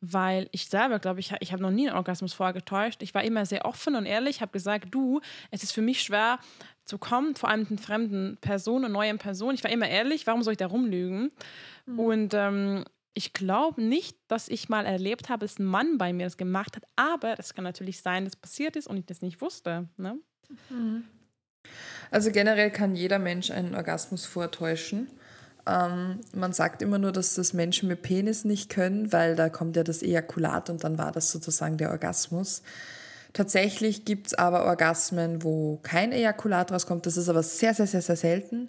weil ich selber glaube, ich, ich habe noch nie einen Orgasmus vorgetäuscht. Ich war immer sehr offen und ehrlich, habe gesagt, du, es ist für mich schwer, zu kommen, vor allem mit fremden Personen und neuen Personen. Ich war immer ehrlich, warum soll ich da rumlügen? Mhm. Und ähm, ich glaube nicht, dass ich mal erlebt habe, dass ein Mann bei mir das gemacht hat, aber es kann natürlich sein, dass passiert ist und ich das nicht wusste. Ne? Mhm. Also generell kann jeder Mensch einen Orgasmus vortäuschen. Ähm, man sagt immer nur, dass das Menschen mit Penis nicht können, weil da kommt ja das Ejakulat und dann war das sozusagen der Orgasmus. Tatsächlich gibt es aber Orgasmen, wo kein Ejakulat rauskommt. Das ist aber sehr, sehr, sehr, sehr selten.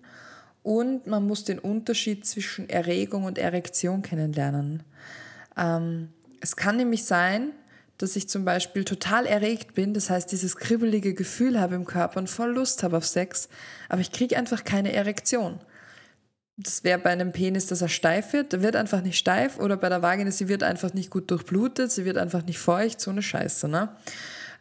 Und man muss den Unterschied zwischen Erregung und Erektion kennenlernen. Ähm, es kann nämlich sein, dass ich zum Beispiel total erregt bin, das heißt dieses kribbelige Gefühl habe im Körper und voll Lust habe auf Sex, aber ich kriege einfach keine Erektion. Das wäre bei einem Penis, dass er steif wird, der wird einfach nicht steif oder bei der Vagina, sie wird einfach nicht gut durchblutet, sie wird einfach nicht feucht, so eine Scheiße. Ne?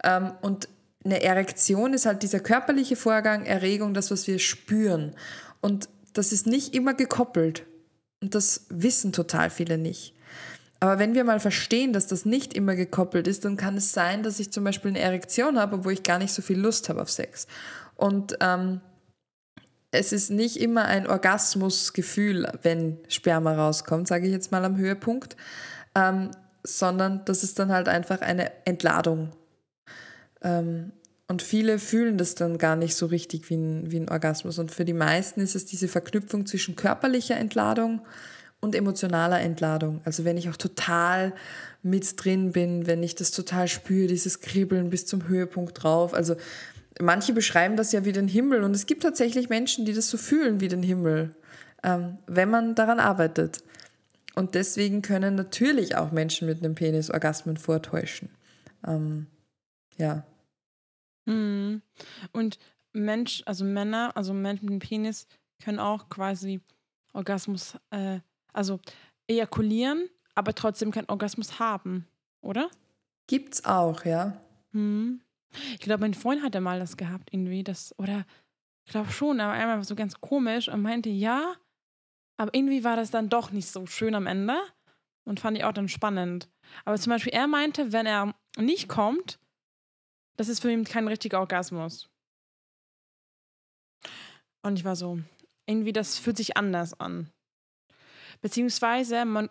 Ähm, und eine Erektion ist halt dieser körperliche Vorgang, Erregung, das, was wir spüren. Und das ist nicht immer gekoppelt. Und das wissen total viele nicht. Aber wenn wir mal verstehen, dass das nicht immer gekoppelt ist, dann kann es sein, dass ich zum Beispiel eine Erektion habe, obwohl ich gar nicht so viel Lust habe auf Sex. Und ähm, es ist nicht immer ein Orgasmusgefühl, wenn Sperma rauskommt, sage ich jetzt mal am Höhepunkt, ähm, sondern das ist dann halt einfach eine Entladung ähm, und viele fühlen das dann gar nicht so richtig wie ein, wie ein Orgasmus. Und für die meisten ist es diese Verknüpfung zwischen körperlicher Entladung und emotionaler Entladung. Also wenn ich auch total mit drin bin, wenn ich das total spüre, dieses Kribbeln bis zum Höhepunkt drauf. Also manche beschreiben das ja wie den Himmel und es gibt tatsächlich Menschen, die das so fühlen wie den Himmel, ähm, wenn man daran arbeitet. Und deswegen können natürlich auch Menschen mit einem Penis Orgasmen vortäuschen. Ähm, ja. Mhm. Und Mensch, also Männer, also Menschen mit dem Penis können auch quasi Orgasmus, äh, also ejakulieren, aber trotzdem keinen Orgasmus haben, oder? Gibt's auch, ja. Hm. Ich glaube, mein Freund hatte mal das gehabt, irgendwie, das, oder ich glaube schon, aber einmal war so ganz komisch und meinte, ja, aber irgendwie war das dann doch nicht so schön am Ende und fand ich auch dann spannend. Aber zum Beispiel, er meinte, wenn er nicht kommt, das ist für ihn kein richtiger Orgasmus. Und ich war so, irgendwie, das fühlt sich anders an. Beziehungsweise man,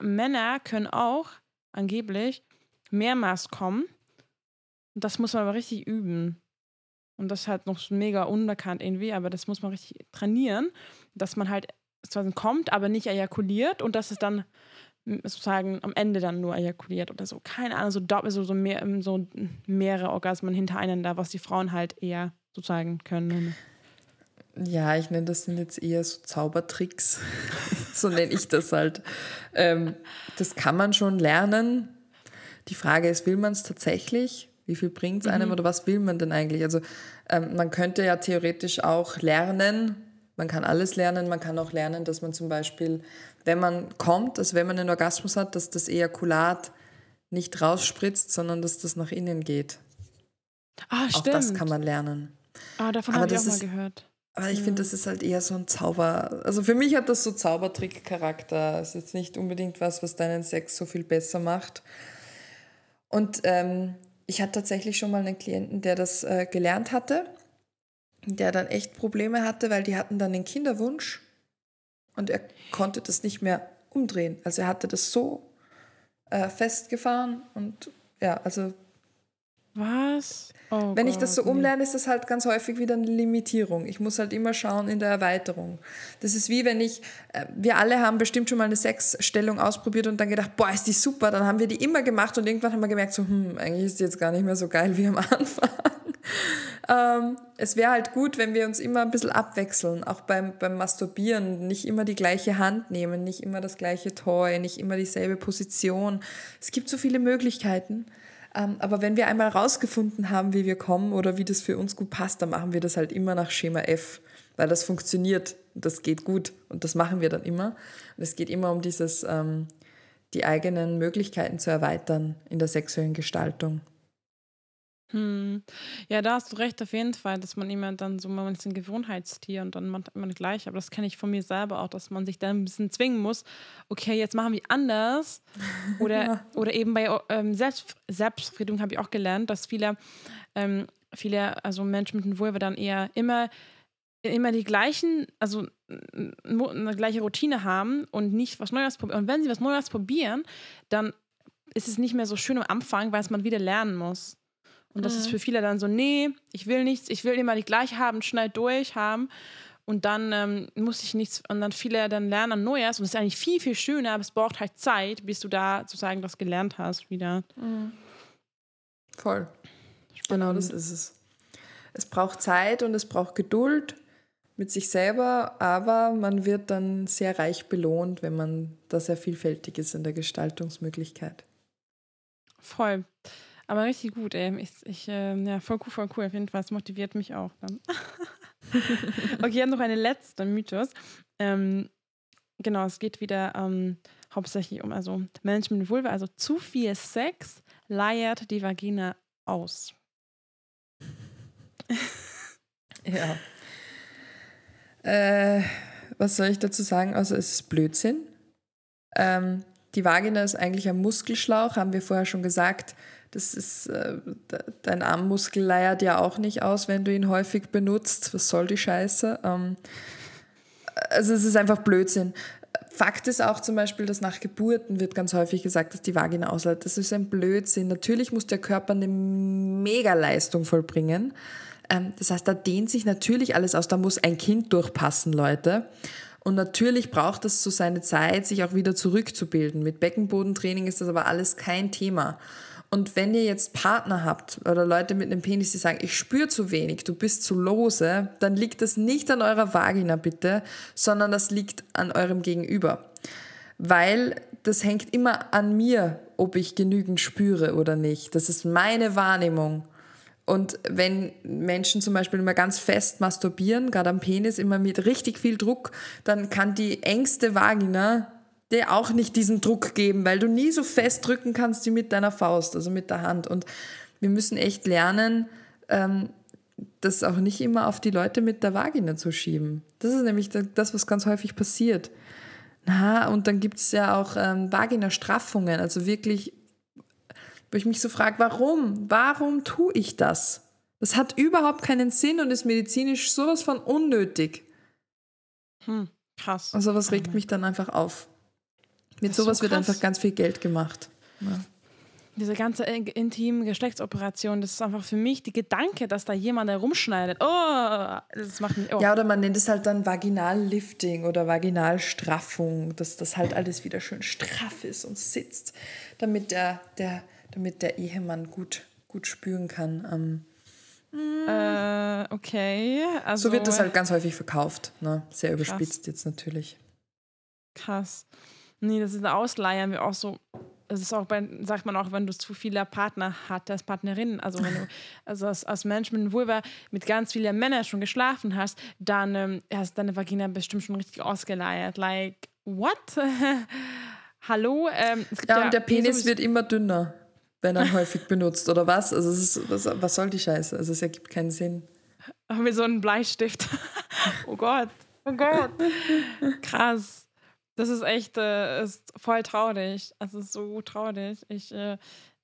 Männer können auch angeblich mehrmals kommen. Und das muss man aber richtig üben. Und das ist halt noch mega unbekannt irgendwie, aber das muss man richtig trainieren, dass man halt zwar kommt, aber nicht ejakuliert und dass es dann sozusagen am Ende dann nur ejakuliert oder so. Keine Ahnung, so, so, so, mehr, so mehrere Orgasmen hintereinander, was die Frauen halt eher sozusagen können. Ja, ich nenne das sind jetzt eher so Zaubertricks. so nenne ich das halt. Ähm, das kann man schon lernen. Die Frage ist, will man es tatsächlich? Wie viel bringt es einem mhm. oder was will man denn eigentlich? Also ähm, man könnte ja theoretisch auch lernen, man kann alles lernen, man kann auch lernen, dass man zum Beispiel wenn man kommt, also wenn man einen Orgasmus hat, dass das Ejakulat nicht rausspritzt, sondern dass das nach innen geht. Ah, stimmt. Auch das kann man lernen. Ah, davon habe ich auch mal gehört. Aber ich finde, das ist halt eher so ein Zauber. Also für mich hat das so Zaubertrick-Charakter. Es ist jetzt nicht unbedingt was, was deinen Sex so viel besser macht. Und ähm, ich hatte tatsächlich schon mal einen Klienten, der das äh, gelernt hatte, der dann echt Probleme hatte, weil die hatten dann den Kinderwunsch und er konnte das nicht mehr umdrehen. Also er hatte das so äh, festgefahren und ja, also Was? Oh Wenn ich das so umlerne, ist das halt ganz häufig wieder eine Limitierung. Ich muss halt immer schauen in der Erweiterung. Das ist wie wenn ich, äh, wir alle haben bestimmt schon mal eine Sexstellung ausprobiert und dann gedacht, boah, ist die super. Dann haben wir die immer gemacht und irgendwann haben wir gemerkt, so, hm, eigentlich ist die jetzt gar nicht mehr so geil wie am Anfang. Ähm, es wäre halt gut, wenn wir uns immer ein bisschen abwechseln, auch beim, beim Masturbieren, nicht immer die gleiche Hand nehmen, nicht immer das gleiche Toy, nicht immer dieselbe Position. Es gibt so viele Möglichkeiten. Ähm, aber wenn wir einmal rausgefunden haben, wie wir kommen oder wie das für uns gut passt, dann machen wir das halt immer nach Schema F, weil das funktioniert das geht gut und das machen wir dann immer. Und es geht immer um dieses, ähm, die eigenen Möglichkeiten zu erweitern in der sexuellen Gestaltung. Hm. Ja, da hast du recht, auf jeden Fall, dass man immer dann so, man ist ein Gewohnheitstier und dann macht man gleich. Aber das kenne ich von mir selber auch, dass man sich dann ein bisschen zwingen muss, okay, jetzt machen wir anders. Oder, Ja. oder eben bei ähm, Selbst, Selbstbefriedigung habe ich auch gelernt, dass viele, ähm, viele, also Menschen mit einem Vulva dann eher immer, immer die gleichen, also eine gleiche Routine haben und nicht was Neues probieren. Und wenn sie was Neues probieren, dann ist es nicht mehr so schön am Anfang, weil es man wieder lernen muss. Und das ist für viele dann so, nee, ich will nichts, ich will immer die gleiche haben, schnell durch haben. Und dann ähm, muss ich nichts, und dann viele dann lernen an Neues. Und es ist eigentlich viel, viel schöner, aber es braucht halt Zeit, bis du da sozusagen das gelernt hast wieder. Voll. Genau das ist es. Es braucht Zeit und es braucht Geduld mit sich selber, aber man wird dann sehr reich belohnt, wenn man da sehr vielfältig ist in der Gestaltungsmöglichkeit. Voll. Aber richtig gut, ey. Ich, ich äh, ja, voll cool, voll cool. Auf jeden Fall, das motiviert mich auch dann. okay, ich habe noch eine letzte Mythos. Ähm, genau, es geht wieder ähm, hauptsächlich um also Management Vulva, also zu viel Sex leiert die Vagina aus. Ja. Äh, was soll ich dazu sagen? Also es ist Blödsinn. Ähm, die Vagina ist eigentlich ein Muskelschlauch, haben wir vorher schon gesagt. Das ist, äh, de- dein Armmuskel leiert ja auch nicht aus, wenn du ihn häufig benutzt. Was soll die Scheiße? Ähm, also es ist einfach Blödsinn. Fakt ist auch zum Beispiel, dass nach Geburten wird ganz häufig gesagt, dass die Vagina ausleitet. Das ist ein Blödsinn. Natürlich muss der Körper eine Megaleistung vollbringen. Ähm, das heißt, da dehnt sich natürlich alles aus. Da muss ein Kind durchpassen, Leute. Und natürlich braucht es so seine Zeit, sich auch wieder zurückzubilden. Mit Beckenbodentraining ist das aber alles kein Thema. Und wenn ihr jetzt Partner habt oder Leute mit einem Penis, die sagen, ich spüre zu wenig, du bist zu lose, dann liegt das nicht an eurer Vagina bitte, sondern das liegt an eurem Gegenüber. Weil das hängt immer an mir, ob ich genügend spüre oder nicht. Das ist meine Wahrnehmung. Und wenn Menschen zum Beispiel immer ganz fest masturbieren, gerade am Penis, immer mit richtig viel Druck, dann kann die engste Vagina dir auch nicht diesen Druck geben, weil du nie so fest drücken kannst wie mit deiner Faust, also mit der Hand. Und wir müssen echt lernen, ähm, das auch nicht immer auf die Leute mit der Vagina zu schieben. Das ist nämlich das, was ganz häufig passiert. Na, und dann gibt es ja auch ähm, Vagina-Straffungen, also wirklich, wo ich mich so frage, warum? Warum tue ich das? Das hat überhaupt keinen Sinn und ist medizinisch sowas von unnötig. Hm, krass. Also was regt mich dann einfach auf? Mit ist so sowas wird krass. einfach ganz viel Geld gemacht. Diese ganze in- intime Geschlechtsoperation, das ist einfach für mich die Gedanke, dass da jemand herumschneidet. Oh, das macht mich. Oh. Ja, oder man nennt es halt dann Vaginallifting oder Vaginalstraffung, dass das halt alles wieder schön straff ist und sitzt, damit der, der, damit der Ehemann gut, gut spüren kann. Ähm, Äh, okay. Also, so wird das halt ganz häufig verkauft. Ne? Sehr überspitzt jetzt natürlich. Krass. Nee, das ist Ausleihen wir auch so. Das ist auch bei, sagt man auch, wenn du zu viele Partner hattest, Partnerinnen, also wenn du also als, als Mensch mit einem Vulva mit ganz vielen Männern schon geschlafen hast, dann ähm, hast deine Vagina bestimmt schon richtig ausgeleiert. Like, what? Hallo? Ähm, es gibt Ja, und der Penis wird immer dünner, wenn er häufig benutzt, oder was? Also es ist, was, was soll die Scheiße? Also es ergibt keinen Sinn. Mit so einem Bleistift. oh Gott. Oh Gott. Krass. Das ist echt äh, ist voll traurig. Also so traurig. Ich, äh,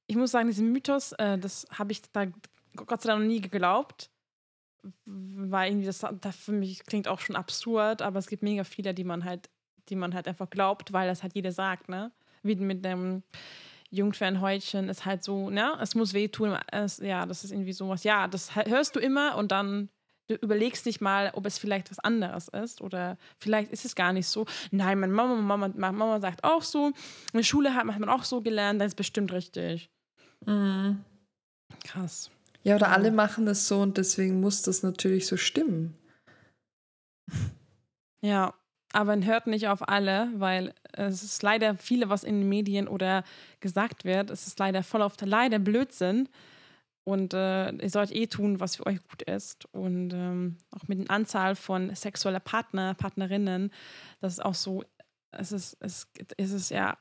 ich muss sagen, diesen Mythos, äh, das habe ich da Gott sei Dank noch nie geglaubt. Weil irgendwie das, das für mich klingt auch schon absurd, aber es gibt mega viele, die man halt, die man halt einfach glaubt, weil das halt jeder sagt, ne? Wie mit dem, Jungfernhäutchen ist halt so, ne, es muss wehtun. Es, ja, das ist irgendwie sowas. Ja, das hörst du immer und dann du überlegst dich mal, ob es vielleicht was anderes ist oder vielleicht ist es gar nicht so. Nein, meine Mama, Mama, Mama sagt auch so. In der Schule hat man auch so gelernt, dann ist es bestimmt richtig. Mhm. Krass. Ja, oder alle machen das so und deswegen muss das natürlich so stimmen. Ja, aber man hört nicht auf alle, weil es ist leider viele, was in den Medien oder gesagt wird. Es ist leider voll auf der leider Blödsinn. Und äh, ihr sollt eh tun, was für euch gut ist. Und ähm, auch mit der Anzahl von sexueller Partner, Partnerinnen, das ist auch so, es ist, es, es ist ja,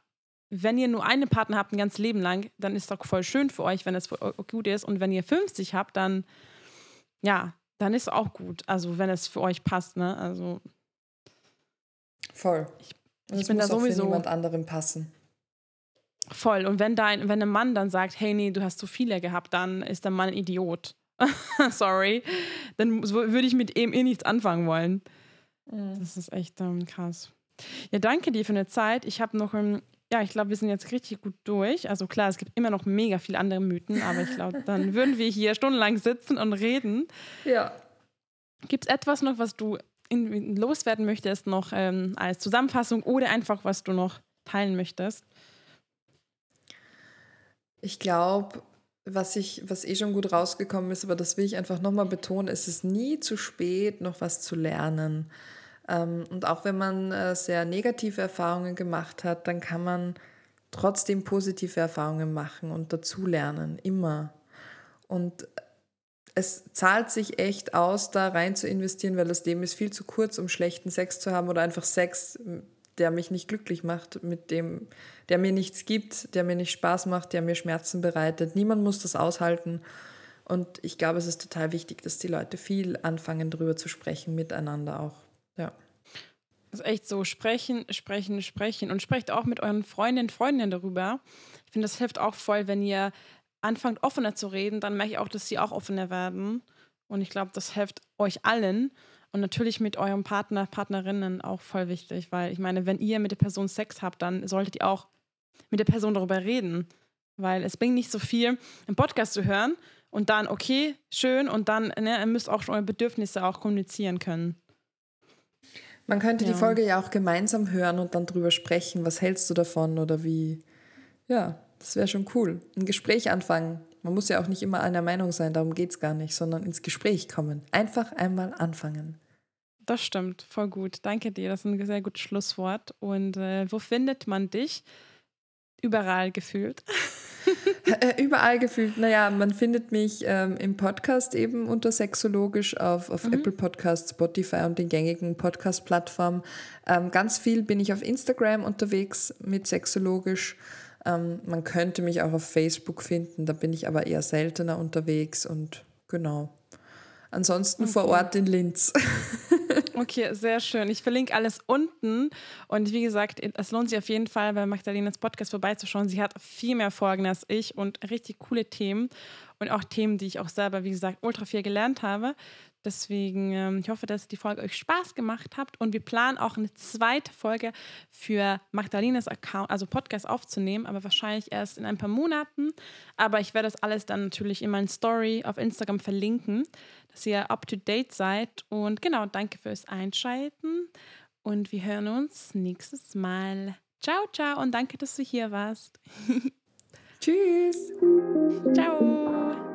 wenn ihr nur einen Partner habt ein ganzes Leben lang, dann ist das voll schön für euch, wenn es für euch gut ist. Und wenn ihr 50 habt, dann, ja, dann ist es auch gut. Also wenn es für euch passt, ne? Also. Voll. Ich, ich bin da sowieso. Für niemand anderem passen. Voll. Und wenn dein, wenn ein Mann dann sagt, hey, nee, du hast zu viele gehabt, dann ist der Mann ein Idiot. Sorry. Dann würde ich mit ihm eh nichts anfangen wollen. Mhm. Das ist echt ähm, krass. Ja, danke dir für eine Zeit. Ich habe noch, ähm, ja, ich glaube, wir sind jetzt richtig gut durch. Also klar, es gibt immer noch mega viele andere Mythen, aber ich glaube, dann würden wir hier stundenlang sitzen und reden. Ja. Gibt es etwas noch, was du in, loswerden möchtest, noch ähm, als Zusammenfassung oder einfach, was du noch teilen möchtest? Ich glaube, was, was eh schon gut rausgekommen ist, aber das will ich einfach nochmal betonen, es ist nie zu spät, noch was zu lernen. Ähm, und auch wenn man äh, sehr negative Erfahrungen gemacht hat, dann kann man trotzdem positive Erfahrungen machen und dazulernen, immer. Und es zahlt sich echt aus, da rein zu investieren, weil das Leben ist viel zu kurz, um schlechten Sex zu haben oder einfach Sex, der mich nicht glücklich macht, mit dem, der mir nichts gibt, der mir nicht Spaß macht, der mir Schmerzen bereitet. Niemand muss das aushalten. Und ich glaube, es ist total wichtig, dass die Leute viel anfangen, darüber zu sprechen, miteinander auch. Ja. Das ist echt so, sprechen, sprechen, sprechen. Und sprecht auch mit euren Freundinnen, Freundinnen darüber. Ich finde, das hilft auch voll, wenn ihr anfangt, offener zu reden, dann merke ich auch, dass sie auch offener werden. Und ich glaube, das hilft euch allen. Und natürlich mit eurem Partner, Partnerinnen auch voll wichtig, weil ich meine, wenn ihr mit der Person Sex habt, dann solltet ihr auch mit der Person darüber reden. Weil es bringt nicht so viel, im Podcast zu hören und dann, okay, schön, und dann ne, ihr müsst auch schon eure Bedürfnisse auch kommunizieren können. Man könnte ja. die Folge ja auch gemeinsam hören und dann drüber sprechen. Was hältst du davon oder wie? Ja, das wäre schon cool. Ein Gespräch anfangen. Man muss ja auch nicht immer einer Meinung sein, darum geht es gar nicht, sondern ins Gespräch kommen. Einfach einmal anfangen. Das stimmt, voll gut. Danke dir, das ist ein sehr gutes Schlusswort. Und äh, wo findet man dich? Überall gefühlt. Äh, überall gefühlt. Naja, man findet mich ähm, im Podcast eben unter Sexologisch auf, auf mhm. Apple Podcasts, Spotify und den gängigen Podcast-Plattformen. Ähm, ganz viel bin ich auf Instagram unterwegs mit Sexologisch. Ähm, man könnte mich auch auf Facebook finden, da bin ich aber eher seltener unterwegs und genau. Ansonsten okay. vor Ort in Linz. okay, sehr schön. Ich verlinke alles unten. Und wie gesagt, es lohnt sich auf jeden Fall, bei Magdalenas Podcast vorbeizuschauen. Sie hat viel mehr Folgen als ich und richtig coole Themen. Und auch Themen, die ich auch selber, wie gesagt, ultra viel gelernt habe. Deswegen, ähm, ich hoffe, dass die Folge euch Spaß gemacht habt und wir planen auch eine zweite Folge für Magdalenas Account, also Podcast aufzunehmen, aber wahrscheinlich erst in ein paar Monaten. Aber ich werde das alles dann natürlich in meinen Story auf Instagram verlinken, dass ihr up to date seid. Und genau, danke fürs Einschalten und wir hören uns nächstes Mal. Ciao, ciao und danke, dass du hier warst. Tschüss. Ciao.